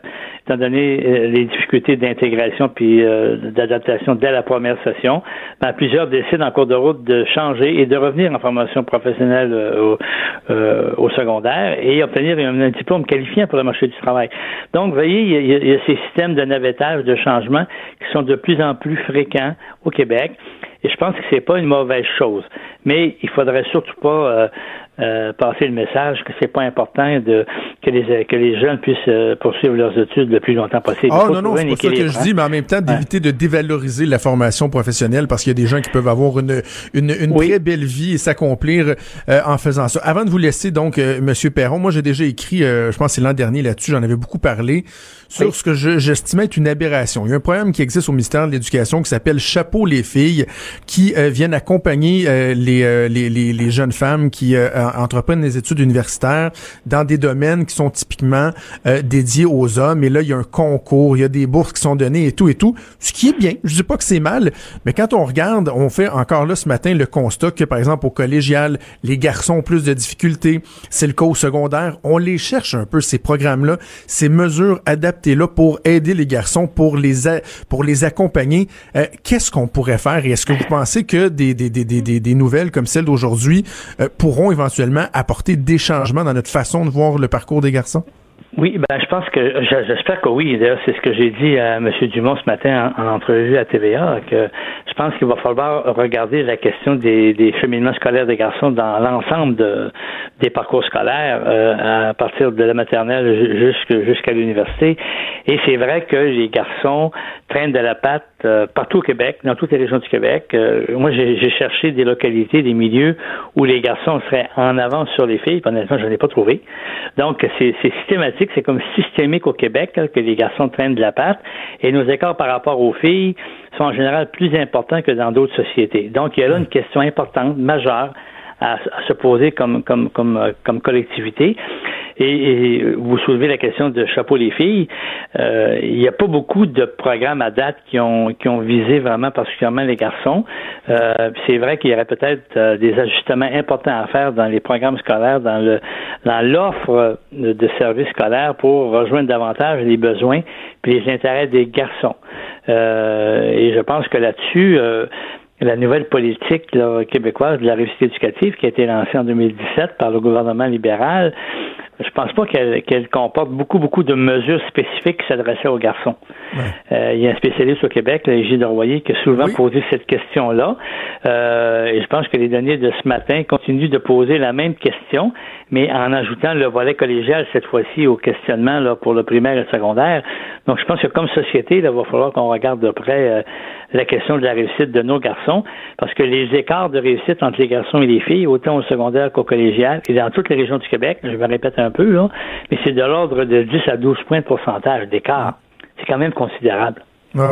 étant donné euh, les difficultés d'intégration puis euh, d'adaptation dès la première session, ben, plusieurs décident en cours de route de changer et de revenir en formation professionnelle euh, au, secondaire et obtenir un, diplôme qualifiant pour le marché du travail. Donc, vous voyez, il y, a, y a ces systèmes de navettage, de changement qui sont de plus en plus fréquents au Québec. Et je pense que c'est pas une mauvaise chose. Mais il faudrait surtout pas euh, passer le message que c'est pas important de que les que les jeunes puissent euh, poursuivre leurs études le plus longtemps possible. Ah non non, c'est pas ça que je dis, mais en même temps d'éviter de dévaloriser la formation professionnelle parce qu'il y a des gens qui peuvent avoir une une, une très belle vie et s'accomplir euh, en faisant ça. Avant de vous laisser donc Monsieur Perron, moi j'ai déjà écrit, je pense c'est l'an dernier là-dessus, j'en avais beaucoup parlé sur ce que j'estimais être une aberration. Il y a un programme qui existe au ministère de l'Éducation qui s'appelle Chapeau les filles, qui viennent accompagner les, les, les, les jeunes femmes qui entreprennent des études universitaires dans des domaines qui sont typiquement euh, dédiés aux hommes. Et là, il y a un concours, il y a des bourses qui sont données et tout et tout. Ce qui est bien. Je dis pas que c'est mal, mais quand on regarde, on fait encore là ce matin le constat que, par exemple, au collégial, les garçons ont plus de difficultés. C'est le cas au secondaire. On les cherche un peu, ces programmes-là, ces mesures adaptées-là pour aider les garçons, pour les, pour les accompagner. Euh, qu'est-ce qu'on pourrait faire? Et est-ce que vous pensez que des, des, des, des, des nouvelles comme celle d'aujourd'hui euh, pourront éventuellement apporter des changements dans notre façon de voir le parcours des garçons? Oui, ben je pense que j'espère que oui. D'ailleurs, c'est ce que j'ai dit à M. Dumont ce matin en, entrevue à TVA, que je pense qu'il va falloir regarder la question des, des cheminements scolaires des garçons dans l'ensemble de, des parcours scolaires, euh, à partir de la maternelle jusqu'à l'université. Et c'est vrai que les garçons traînent de la patte euh, partout au Québec, dans toutes les régions du Québec. Euh, moi, j'ai cherché des localités, des milieux où les garçons seraient en avance sur les filles. Honnêtement, je n'en ai pas trouvé. Donc, c'est systématique c'est comme systémique au Québec que les garçons traînent de la patte et nos écarts par rapport aux filles sont en général plus importants que dans d'autres sociétés. Donc, il y a là une question importante, majeure à, se poser comme, comme, comme, euh, comme collectivité. Et, vous soulevez la question de chapeau les filles. Euh, il n'y a pas beaucoup de programmes à date qui ont qui ont visé vraiment particulièrement les garçons. Euh, c'est vrai qu'il y aurait peut-être euh, des ajustements importants à faire dans les programmes scolaires, dans le dans l'offre de, services scolaires pour rejoindre davantage les besoins puis les intérêts des garçons. et je pense que là-dessus la nouvelle politique québécoise de la réussite éducative qui a été lancée en 2017 par le gouvernement libéral je pense pas qu'elle comporte beaucoup, beaucoup de mesures spécifiques qui s'adressaient aux garçons. Euh, il y a un spécialiste au Québec, Gilles Royer, qui a souvent posé cette question-là. Euh, et je pense que les données de ce matin continuent de poser la même question, mais en ajoutant le volet collégial cette fois-ci au questionnement là, pour le primaire et le secondaire. Donc, je pense que comme société, il va falloir qu'on regarde de près euh, la question de la réussite de nos garçons, parce que les écarts de réussite entre les garçons et les filles, autant au secondaire qu'au collégial, et dans toutes les régions du Québec, je me répète un peu, là, mais c'est de l'ordre de 10 à 12 points de pourcentage d'écart. C'est quand même considérable. Ah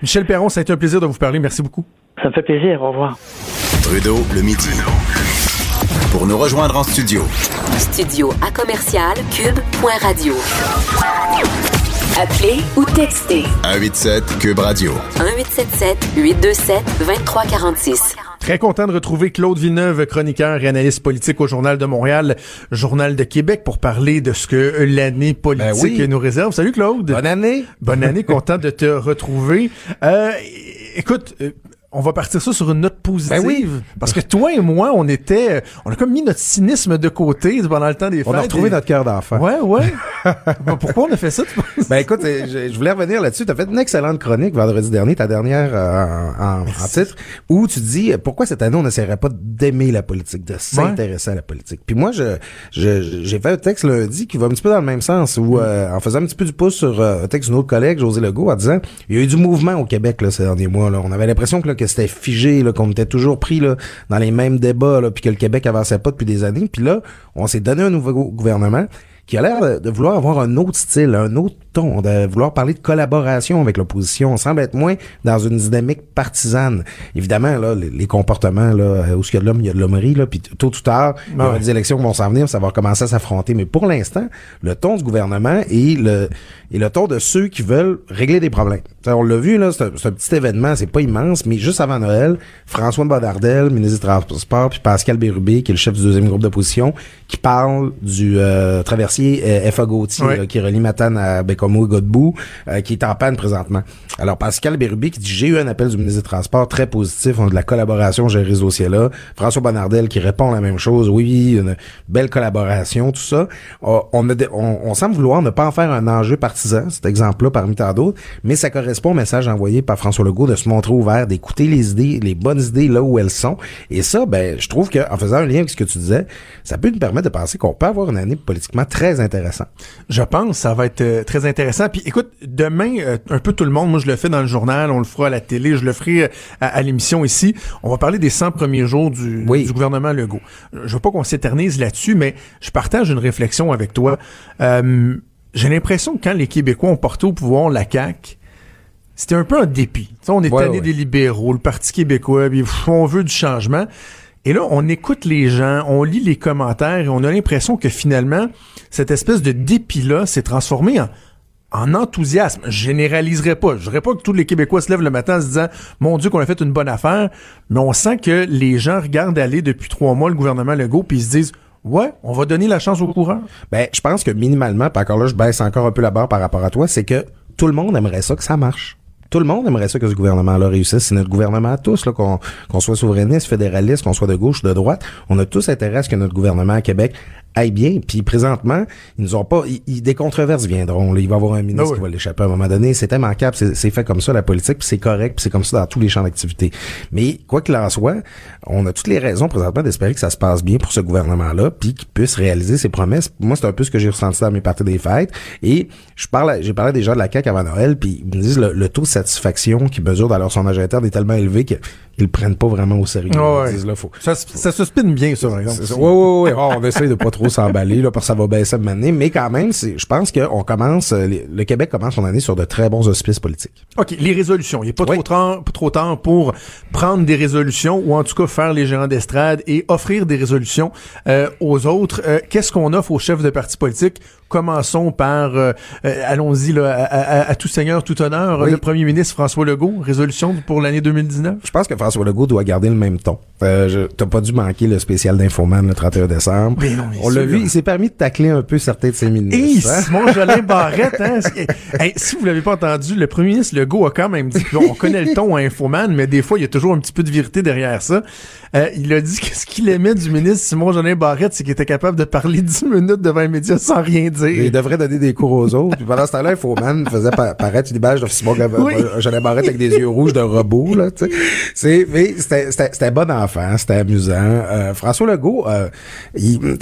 Michel Perron, ça a été un plaisir de vous parler. Merci beaucoup. Ça me fait plaisir. Au revoir. Trudeau, le midi. Pour nous rejoindre en studio. Studio à commercial cube.radio. Appelez ou textez. 187 Cube Radio. 1877 827 2346. Très content de retrouver Claude Villeneuve, chroniqueur et analyste politique au Journal de Montréal, Journal de Québec, pour parler de ce que l'année politique ben nous réserve. Salut Claude. Bonne année. Bonne année, content de te retrouver. Euh, écoute, euh, on va partir ça sur une note positive. Ben oui. Parce que toi et moi, on était, on a comme mis notre cynisme de côté pendant le temps des fêtes. On a retrouvé notre cœur d'enfant. Ouais, ouais. *laughs* Pourquoi on a fait ça, tu penses? Ben écoute, je, voulais revenir là-dessus. Tu as fait une excellente chronique vendredi dernier, ta dernière euh, en, en, titre, où tu dis pourquoi cette année on n'essaierait pas d'aimer la politique, de s'intéresser à la politique? Puis moi, je, j'ai fait un texte lundi qui va un petit peu dans le même sens, où euh, en faisant un petit peu du pouce sur euh, un texte d'une autre collègue, José Legault, en disant, il y a eu du mouvement au Québec là, ces derniers mois. Là. On avait l'impression que que c'était figé, qu'on était toujours pris là, dans les mêmes débats, puis que le Québec avançait pas depuis des années. Puis là, on s'est donné un nouveau gouvernement qui a l'air de vouloir avoir un autre style, un autre ton, de vouloir parler de collaboration avec l'opposition. On semble être moins dans une dynamique partisane. Évidemment, là, les, comportements, là, où il y a de l'homme, il y a de l'hommerie, là, puis tôt ou tard, il y aura des élections qui vont s'en venir, ça va commencer à s'affronter. Mais pour l'instant, le ton du gouvernement et le, et le ton de ceux qui veulent régler des problèmes. on l'a vu, là, c'est un, petit événement, c'est pas immense, mais juste avant Noël, François Bodardel, ministre du Transport, puis Pascal Bérubé, qui est le chef du deuxième groupe d'opposition, qui parle du euh, traversier euh, FA Gauthier, qui relie Matane à Bécomo et Godbout, euh, qui est en panne présentement. Alors, Pascal Bérubé qui dit, j'ai eu un appel du ministre des Transports très positif, on a de la collaboration, j'ai ce dossier-là. François Bonardel qui répond la même chose, oui, une belle collaboration, tout ça. on, a on, semble vouloir ne pas en faire un enjeu particulier cet exemple-là parmi tant d'autres, mais ça correspond au message envoyé par François Legault de se montrer ouvert, d'écouter les idées, les bonnes idées là où elles sont. Et ça, ben, je trouve qu'en faisant un lien avec ce que tu disais, ça peut nous permettre de penser qu'on peut avoir une année politiquement très intéressante. Je pense, ça va être euh, très intéressant. Puis écoute, demain, euh, un peu tout le monde, moi je le fais dans le journal, on le fera à la télé, je le ferai euh, à, l'émission ici. On va parler des 100 premiers jours du, du gouvernement Legault. Je veux pas qu'on s'éternise là-dessus, mais je partage une réflexion avec toi j'ai l'impression que quand les Québécois ont porté au pouvoir la CAQ, c'était un peu un dépit. on est allé des libéraux, le Parti québécois, puis on veut du changement. Et là, on écoute les gens, on lit les commentaires et on a l'impression que finalement, cette espèce de dépit-là s'est transformé en, en enthousiasme. Je généraliserai pas. Je dirais pas que tous les Québécois se lèvent le matin en se disant Mon Dieu, qu'on a fait une bonne affaire, mais on sent que les gens regardent aller depuis trois mois le gouvernement Legault puis ils se disent Ouais, on va donner la chance au courant. Ben, je pense que minimalement, puis encore là, je baisse encore un peu la barre par rapport à toi, c'est que tout le monde aimerait ça que ça marche. Tout le monde aimerait ça que ce gouvernement-là réussisse. C'est notre gouvernement à tous, là, qu'on soit souverainiste, fédéraliste, qu'on soit de gauche, de droite. On a tous intérêt à ce que notre gouvernement à Québec aille bien. Puis présentement, ils nous ont pas. ils- des controverses viendront. Là. Il va y avoir un ministre Ah oui. qui va l'échapper à un moment donné. C'est immanquable. C'est c'est fait comme ça la politique. Puis c'est correct. Puis c'est comme ça dans tous les champs d'activité. Mais quoi qu'il en soit, on a toutes les raisons présentement d'espérer que ça se passe bien pour ce gouvernement-là, puis qu'il puisse réaliser ses promesses. Moi, c'est un peu ce que j'ai ressenti dans mes parties des fêtes. Et je parle, j'ai parlé des gens de la CAQ avant Noël, puis ils me disent le, le taux de satisfaction qu'ils mesurent dans leur sondage interne est tellement élevé qu'ils le prennent pas vraiment au sérieux. Ouais. Ils disent là, faut, Ça, se- ça se spinne bien, ça, par exemple. ouais, ouais. Oh, on essaye de pas trop s'emballer, là, parce que ça va baisser à moment donné. Mais quand même, c'est, je pense qu'on commence, euh, les- le Québec commence son année sur de très bons auspices politiques. OK, les résolutions. Il n'est pas Oui. trop, temps, trop temps pour prendre des résolutions ou en tout cas faire les gérants d'estrade et offrir des résolutions euh, aux autres. Euh, Qu'est-ce qu'on offre aux chefs de partis politiques? Commençons par, euh, euh, allons-y, là, à, à- à tout seigneur, tout honneur, Oui. le premier ministre François Legault, résolution pour l'année 2019. Je pense que François Legault doit garder le même ton. Euh, t'as pas dû manquer le spécial d'Infoman le 31 décembre. Mais non, mais on l'a vu, il s'est permis de tacler un peu certains de ses ministres. hein? Simon Jolin Barrette, hein, hey, si vous l'avez pas entendu, le premier ministre Legault a quand même dit, on connaît le ton à Infoman, mais des fois, il y a toujours un petit peu de vérité derrière ça. Euh, il a dit que ce qu'il aimait du ministre Simon Jolin Barrette, c'est qu'il était capable de parler 10 minutes devant les médias sans rien Il dire. devrait donner des cours aux autres. Puis pendant ce temps-là, Infoman faisait pa- paraître une image de Simon Oui. Jeannet Barrette avec des yeux rouges de robot, là, tu sais. Mais c'était, bon enfant, c'était amusant. Euh, François Legault, euh, il-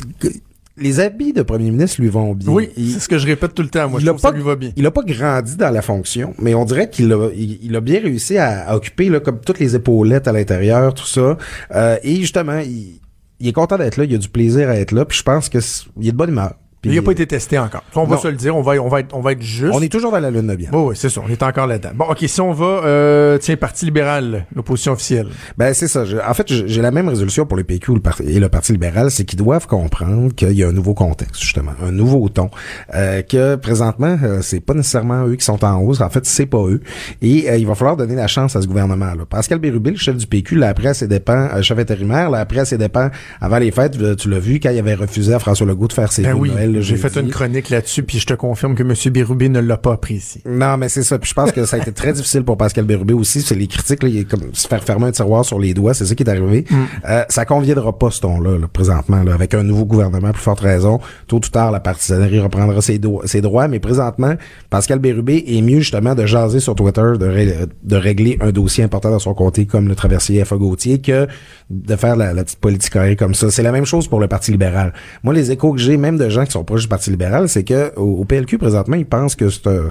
les habits de premier ministre lui vont bien. Oui, Il- c'est ce que je répète tout le temps. Moi, je il a trouve que ça pas, lui va bien. il a pas grandi dans la fonction, mais on dirait qu'il a, il, il a bien réussi à, à occuper là, comme toutes les épaulettes à l'intérieur, tout ça. Euh, et justement, il, il est content d'être là, il a du plaisir à être là, puis je pense que il est de bonne humeur. Il n'a pas été testé encore. On va Non. se le dire, on va, on va être, on va être juste. On est toujours dans la lune de bien. Bon, oui, c'est ça, on est encore là-dedans. Bon, ok, si on va, euh, tiens, Parti libéral, l'opposition officielle. Ben c'est ça. Je- en fait, j'ai la même résolution pour le PQ et le Parti libéral, c'est qu'ils doivent comprendre qu'il y a un nouveau contexte justement, un nouveau ton, euh, que présentement euh, c'est pas nécessairement eux qui sont en hausse. En fait, c'est pas eux. Et euh, il va falloir donner la chance à ce gouvernement-là. Pascal Bérubé, le chef du PQ, l'a appris à ses dépens, euh, chef intérimaire, l'a appris à ses dépens avant les fêtes. euh, Tu l'as vu quand il avait refusé à François Legault de faire ses Ben oui, Noël le j'ai fait une chronique là-dessus, puis je te confirme que M. Bérubé ne l'a pas apprécié. Non, mais c'est ça. Puis je pense que ça a été très difficile pour Pascal Bérubé aussi. C'est les critiques, là, il est comme se faire fermer un tiroir sur les doigts, c'est ça qui est arrivé. Euh, ça conviendra pas ce ton-là, là, présentement, là, avec un nouveau gouvernement, plus forte raison. Tôt ou tard, la partisanerie reprendra ses, do- ses droits, mais présentement, Pascal Bérubé est mieux justement de jaser sur Twitter, de, ré- de régler un dossier important dans son comté comme le traversier F.A. Gauthier que de faire la, la petite politique carrée comme ça. C'est la même chose pour le Parti libéral. Moi, les échos que j'ai, même de gens qui sont proches du Parti libéral, c'est que au, au PLQ, présentement, ils pensent que c'est un,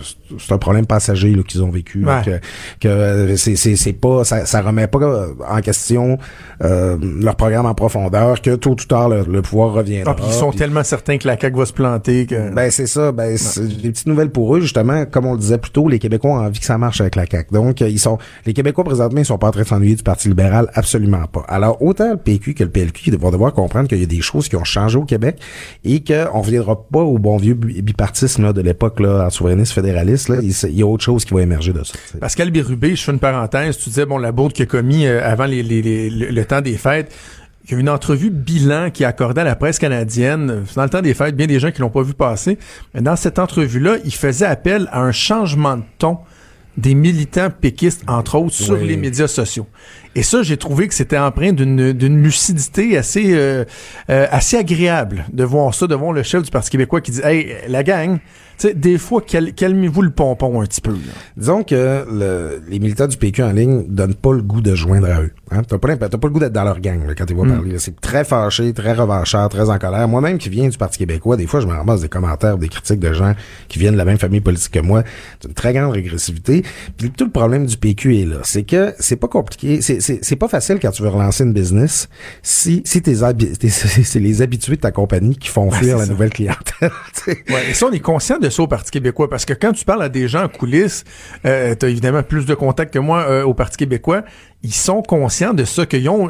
un problème passager qu'ils ont vécu. Ouais. que que euh, c'est c'est c'est pas ça, ça remet pas euh, en question euh, leur programme en profondeur que tôt ou tard le, le pouvoir reviendra. Ah, ils sont tellement certains que la CAQ va se planter que... ben c'est ça, ben c'est des petites nouvelles pour eux justement, comme on le disait plus tôt, les Québécois ont envie que ça marche avec la CAQ. Donc euh, ils sont les Québécois présentement, ils sont pas en train de s'ennuyer du Parti libéral, absolument pas. Alors autant le PQ que le PLQ vont devoir comprendre qu'il y a des choses qui ont changé au Québec et qu'on reviendra pas au bon vieux bi- bipartisme de l'époque en souverainiste fédéraliste il, y a autre chose qui va émerger de ça. Pascal Bérubé, je fais une parenthèse, tu disais, bon, la bourde qu'il a commis euh, avant le, temps des fêtes, il y a une entrevue bilan qui a accordé à la presse canadienne euh, dans le temps des fêtes, bien des gens qui l'ont pas vu passer, mais dans cette entrevue-là, il faisait appel à un changement de ton des militants péquistes, entre autres, sur Oui. les médias sociaux. Et ça, j'ai trouvé que c'était empreint d'une d'une lucidité assez euh, euh, assez agréable de voir ça devant le chef du Parti québécois qui dit « Hey, la gang, sais, des fois, cal- calmez-vous le pompon un petit peu. » là. Disons que le- les militants du PQ en ligne donnent pas le goût de joindre à eux. Hein? T'as pas, le goût d'être dans leur gang là, quand tu vas parler. là. C'est très fâché, très revanchard, très en colère. Moi-même qui viens du Parti québécois, des fois je me ramasse des commentaires, des critiques de gens qui viennent de la même famille politique que moi. C'est une très grande régressivité. Puis tout le problème du PQ est là. C'est que c'est pas compliqué. C'est, pas facile quand tu veux relancer une business si, si tes *laughs* c'est les habitués de ta compagnie qui font fuir la ça. nouvelle clientèle. *laughs* Ouais, et ça, on est conscient de au Parti québécois, parce que quand tu parles à des gens en coulisses, euh, tu as évidemment plus de contacts que moi euh, au Parti québécois, ils sont conscients de ça, qu'ils ont...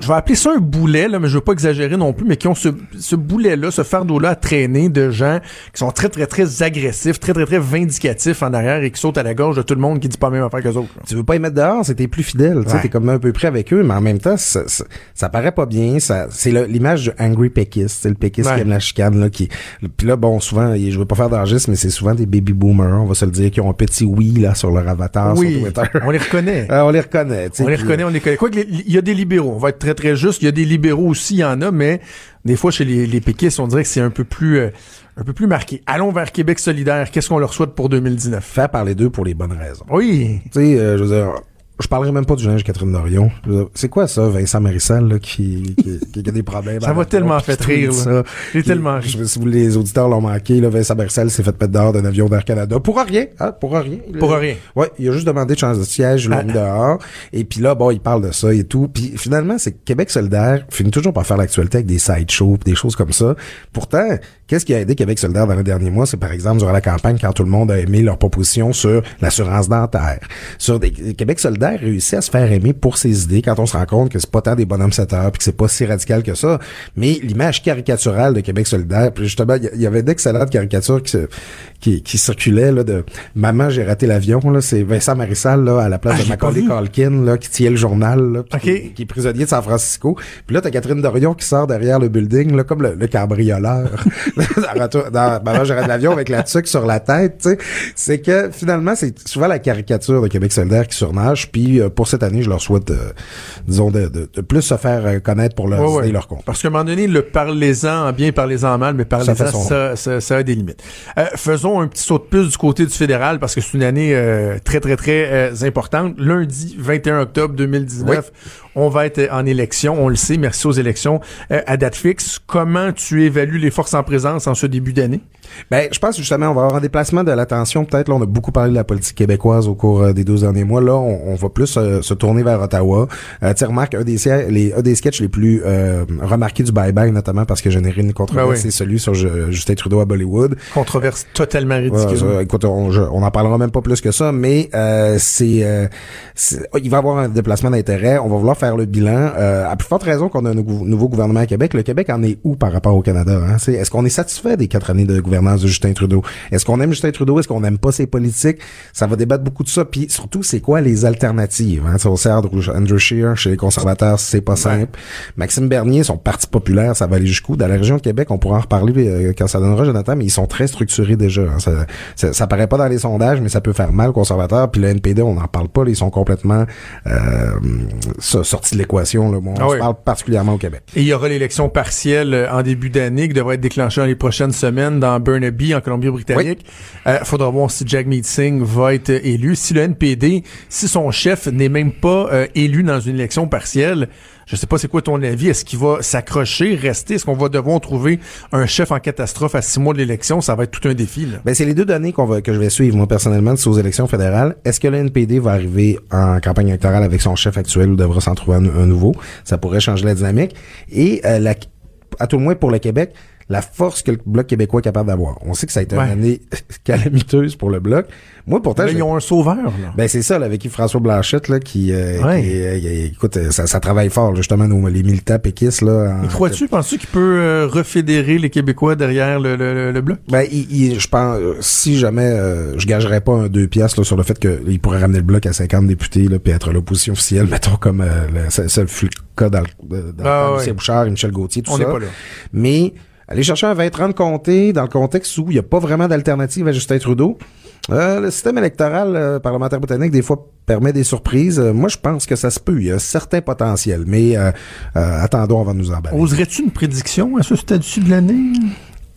je vais appeler ça un boulet, là, mais je veux pas exagérer non plus, mais qui ont ce, ce boulet-là, ce fardeau-là à traîner de gens qui sont très, très, très agressifs, très, très, très vindicatifs en arrière et qui sautent à la gorge de tout le monde qui dit pas la même affaire qu'eux autres. là. Tu veux pas y mettre dehors, c'est t'es plus fidèle. Tu sais, Ouais. t'es comme un peu près avec eux, mais en même temps, ça, ça, ça paraît pas bien. Ça, c'est l'image du angry péquiste. C'est le péquiste Ouais. qui aime la chicane, là, qui, puis là, bon, souvent, je veux pas faire d'argiste, mais c'est souvent des baby boomers, on va se le dire, qui ont un petit oui, là, sur leur avatar, oui, sur Twitter. on les reconnaît. *laughs* Ah, on les reconnaît, tu sais, On les reconnaît, on les connaît. Quoi il y a des libéraux, on va être très très juste. Il y a des libéraux aussi, il y en a, mais des fois chez les, les péquistes, on dirait que c'est un peu plus euh, un peu plus marqué. Allons vers Québec solidaire. Qu'est-ce qu'on leur souhaite pour 2019 Faire parler d'eux pour les bonnes raisons. Oui. Tu sais, euh, je veux dire, je parlerai même pas du linge Catherine Dorion. Dire, C'est quoi ça, Vincent Marissal, là, qui, qui, qui a des problèmes? *laughs* Ça m'a tellement fait rire. J'ai tellement ri. Je si vous, les auditeurs l'ont manqué, là, Vincent Marissal s'est fait mettre dehors d'un avion d'Air Canada. Pour rien, hein, pour rien. Pour rien. Ouais, il a juste demandé de changer de siège, il l'a Ah. mis dehors. Et puis là, bon, il parle de ça et tout. Puis finalement, c'est que Québec solidaire finit toujours par faire l'actualité avec des sideshows des choses comme ça. Pourtant, qu'est-ce qui a aidé Québec solidaire dans les derniers mois? C'est par exemple, durant la campagne, quand tout le monde a aimé leur proposition sur l'assurance dentaire. Sur des, Québec solidaire réussit à se faire aimer pour ses idées quand on se rend compte que c'est pas tant des bonhommes 7 heures puis que c'est pas si radical que ça. Mais l'image caricaturale de Québec solidaire, puis justement, il y- avait d'excellentes caricatures qui, qui, qui circulaient là, de Maman, j'ai raté l'avion. Là, c'est Vincent Marissal là, à la place Ah, de Macaulay. Culkin là, qui tient le journal, là, puis Ok. qui, qui est prisonnier de San Francisco. Puis là, t'as Catherine Dorion qui sort derrière le building, là, comme le, le cambrioleur *laughs* *laughs* dans, Maman, j'ai raté l'avion avec la tuque sur la tête. tu sais. C'est que finalement, c'est souvent la caricature de Québec solidaire qui surnage. Puis euh, pour cette année, je leur souhaite, euh, disons, de, de, de plus se faire euh, connaître pour leurs Ouais, leurs comptes. Parce qu'à un moment donné, le parlez-en en bien, parlez-en en mal, mais parlez-en, Ça ça, ça, ça a des limites. Euh, faisons un petit saut de puce du côté du fédéral, parce que c'est une année euh, très, très, très euh, importante. Lundi 21 octobre 2019, on va être en élection, on le sait, merci aux élections euh, à date fixe. Comment tu évalues les forces en présence en ce début d'année? Ben, je pense justement, on va avoir un déplacement de l'attention. Peut-être, là, on a beaucoup parlé de la politique québécoise au cours euh, des 12 derniers mois. Là, on, on va plus euh, se tourner vers Ottawa. Euh, tu sais, remarque, un des, les, un des sketchs les plus euh, remarqués du bye-bye, notamment parce que généré une controverse, Ben oui. c'est celui sur Justin Trudeau à Bollywood. Controverse totalement Ouais, ridicule. ça, écoute, on, je- on en parlera même pas plus que ça, mais euh, c'est, euh, c'est- il va y avoir un déplacement d'intérêt. On va vouloir faire le bilan. Euh, à plus forte raison qu'on a un nou- nouveau gouvernement à Québec. Le Québec en est où par rapport au Canada hein? C'est- Est-ce qu'on est satisfait des quatre années de gouvernance de Justin Trudeau Est-ce qu'on aime Justin Trudeau? Est-ce qu'on n'aime pas ses politiques? Ça va débattre beaucoup de ça. Puis surtout, c'est quoi les alternatives hein? On sait Andrew, Scheer chez les conservateurs, c'est pas simple. Maxime Bernier, son parti populaire, ça va aller jusqu'où? Dans la région de Québec, on pourra en reparler euh, quand ça donnera, Jonathan, mais ils sont très structurés déjà. hein. Ça, ça, ça paraît pas dans les sondages, mais ça peut faire mal aux conservateurs. Puis le NPD, on n'en parle pas. là, ils sont complètement euh, sortis de l'équation. là. Bon, Ah on oui. se parle particulièrement au Québec. Et il y aura l'élection partielle euh, en début d'année qui devrait être déclenchée dans les prochaines semaines dans Burnaby, en Colombie-Britannique. Euh, faudra voir si Jagmeet Singh va être euh, élu. Si le NPD, si son chef n'est même pas euh, élu dans une élection partielle, je sais pas c'est quoi ton avis. Est-ce qu'il va s'accrocher, rester? Est-ce qu'on va devoir trouver un chef en catastrophe à six mois de l'élection? Ça va être tout un défi. Là. Ben, c'est les deux données qu'on va, que je vais suivre, moi, personnellement, de ces élections fédérales. Est-ce que le NPD va arriver en campagne électorale avec son chef actuel ou devra s'en trouver un, un nouveau? Ça pourrait changer la dynamique. Et, euh, la, à tout le moins pour le Québec, la force que le Bloc québécois est capable d'avoir. On sait que ça a été Ouais. une année *laughs* calamiteuse pour le Bloc. Moi, pourtant, Là, je- ils ont un sauveur. Là. ben c'est ça, là, avec Yves-François Blanchette, là, qui, euh, Ouais. qui, euh, écoute, euh, ça, ça travaille fort, justement, nos, les militants péquistes, là. en- Et crois-tu, penses-tu qu'il peut euh, refédérer les Québécois derrière le, le, le- bloc? Ben, il, il- je pense, euh, si jamais euh, je gagerais pas un deux piastres là, sur le fait qu'il pourrait ramener le bloc à 50 députés, là, puis être l'opposition officielle, *laughs* mettons comme euh, le- ça, ça fut le cas dans, le- dans Ah, ouais. Lucien Bouchard et Michel Gauthier, tout On ça. n'est pas là. Mais aller chercher un 20-30 comté dans le contexte où il n'y a pas vraiment d'alternative à Justin Trudeau. Euh, le système électoral euh, parlementaire britannique, des fois, permet des surprises. Euh, moi, je pense que ça se peut. Il y a un certain potentiel. Mais euh, attendons avant de nous emballer. Oserais-tu une prédiction à ce stade-ci de l'année?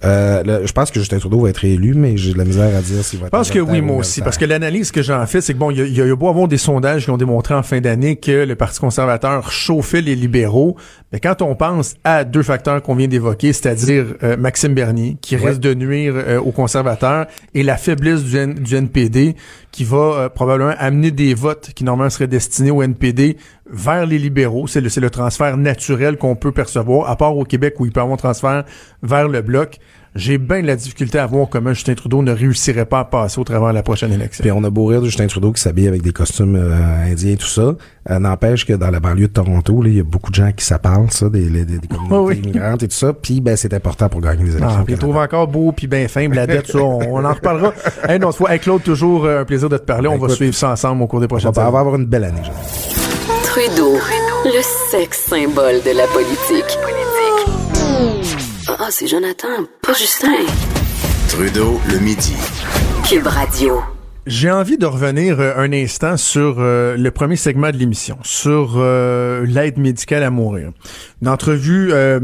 Euh, le- je pense que Justin Trudeau va être élu, mais j'ai de la misère à dire s'il va Je être pense que oui, moi aussi. Parce que l'analyse que j'en fais, c'est que bon, il y a, il y a- a beau avoir des sondages qui ont démontré en fin d'année que le Parti conservateur chauffait les libéraux. Mais quand on pense à deux facteurs qu'on vient d'évoquer, c'est-à-dire euh, Maxime Bernier, qui Ouais. risque de nuire euh, aux conservateurs, et la faiblesse du, N- du NPD, qui va euh, probablement amener des votes qui normalement seraient destinés au NPD vers les libéraux. C'est le, le transfert naturel qu'on peut percevoir, à part au Québec où il peut avoir un transfert vers le bloc. J'ai bien de la difficulté à voir comment Justin Trudeau ne réussirait pas à passer au travers de la prochaine élection. Puis on a beau rire de Justin Trudeau qui s'habille avec des costumes euh, indiens et tout ça. Euh, N'empêche que dans la banlieue de Toronto, il y a beaucoup de gens qui s'apparent, ça, des, des, des communautés Oh oui. immigrantes et tout ça. Puis ben c'est important pour gagner les élections. Ah, puis il trouve encore beau puis bien fin, la dette, ça, on, on en reparlera. *laughs* hey, non, hey, Claude, toujours euh, un plaisir de te parler. On va Écoute, suivre ça ensemble au cours des On prochaines va années. avoir une belle année, Jonathan. Trudeau, le sexe symbole de la politique. Ah, c'est Jonathan, pas Justin. Trudeau le midi. Cube Radio. J'ai envie de revenir euh, un instant sur euh, le premier segment de l'émission, sur euh, l'aide médicale à mourir. Une entrevue euh,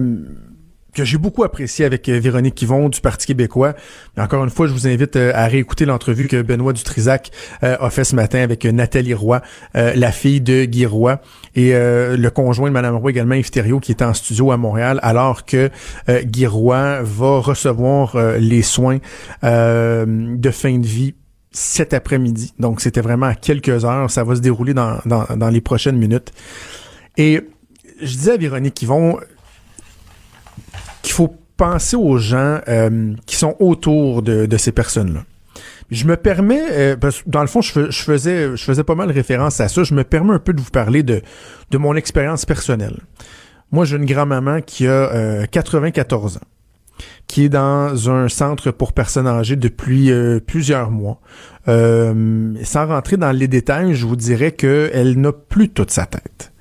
que j'ai beaucoup appréciée avec euh, Véronique Yvon du Parti québécois. Encore une fois, je vous invite euh, à réécouter l'entrevue que Benoît Dutrisac euh, a fait ce matin avec Nathalie Roy, la fille de Guy Roy, et le conjoint de Mme Roy également, Yves qui est en studio à Montréal, alors que Guy Roy va recevoir les soins de fin de vie cet après-midi. Donc, c'était vraiment à quelques heures. Ça va se dérouler dans, dans, dans les prochaines minutes. Et je disais à Véronique Yvon penser aux gens euh, qui sont autour de, de ces personnes-là. Je me permets, euh, parce que dans le fond, je, fais- je faisais, je faisais pas mal référence à ça. Je me permets un peu de vous parler de, de mon expérience personnelle. Moi, j'ai une grand-maman qui a euh, 94 ans, qui est dans un centre pour personnes âgées depuis euh, plusieurs mois. Euh, sans rentrer dans les détails, je vous dirais qu'elle n'a plus toute sa tête.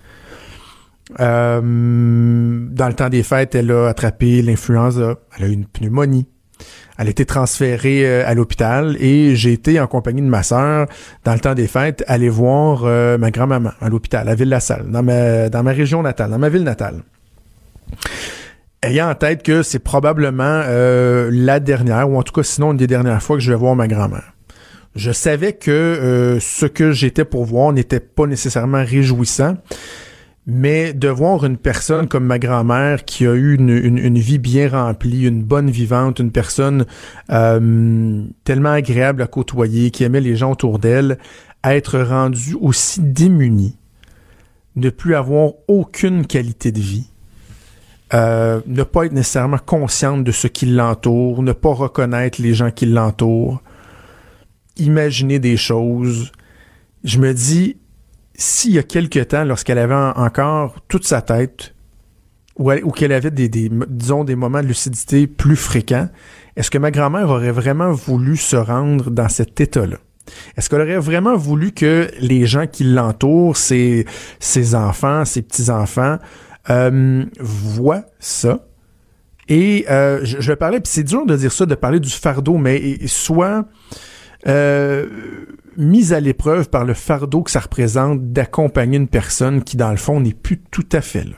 Euh, dans le temps des fêtes, elle a attrapé l'influenza, elle a eu une pneumonie. Elle a été transférée euh, à l'hôpital et j'ai été en compagnie de ma sœur dans le temps des fêtes aller voir euh, ma grand-maman à l'hôpital, à Ville-la-Salle, dans ma, dans ma région natale, dans ma ville natale. Ayant en tête que c'est probablement la dernière, ou en tout cas sinon une des dernières fois que je vais voir ma grand-mère. Je savais que ce que j'étais pour voir n'était pas nécessairement réjouissant, mais de voir une personne comme ma grand-mère qui a eu une, vie bien remplie, une bonne vivante, une personne euh, tellement agréable à côtoyer, qui aimait les gens autour d'elle, être rendue aussi démunie, ne plus avoir aucune qualité de vie, euh, ne pas être nécessairement consciente de ce qui l'entoure, ne pas reconnaître les gens qui l'entourent, imaginer des choses. Je me dis, s'il y a quelque temps, lorsqu'elle avait en- encore toute sa tête, ou, elle- ou qu'elle avait des, disons, des moments de lucidité plus fréquents, est-ce que ma grand-mère aurait vraiment voulu se rendre dans cet état-là? Est-ce qu'elle aurait vraiment voulu que les gens qui l'entourent, ses, ses enfants, ses petits-enfants, euh, voient ça? Et euh, je, je parler, puis c'est dur de dire ça, de parler du fardeau, mais soit euh, mise à l'épreuve par le fardeau que ça représente d'accompagner une personne qui, dans le fond, n'est plus tout à fait là.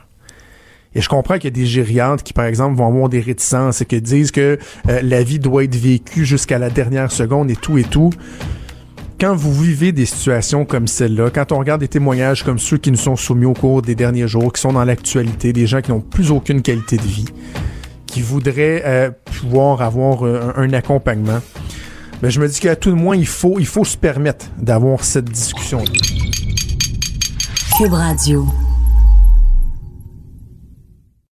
Et je comprends qu'il y a des gériantes qui, par exemple, vont avoir des réticences et qui disent que euh, la vie doit être vécue jusqu'à la dernière seconde et tout et tout. Quand vous vivez des situations comme celle-là, quand on regarde des témoignages comme ceux qui nous sont soumis au cours des derniers jours, qui sont dans l'actualité, des gens qui n'ont plus aucune qualité de vie, qui voudraient euh, pouvoir avoir un accompagnement, ben, je me dis qu'à tout le moins, il faut, il faut se permettre d'avoir cette discussion. Cube Radio.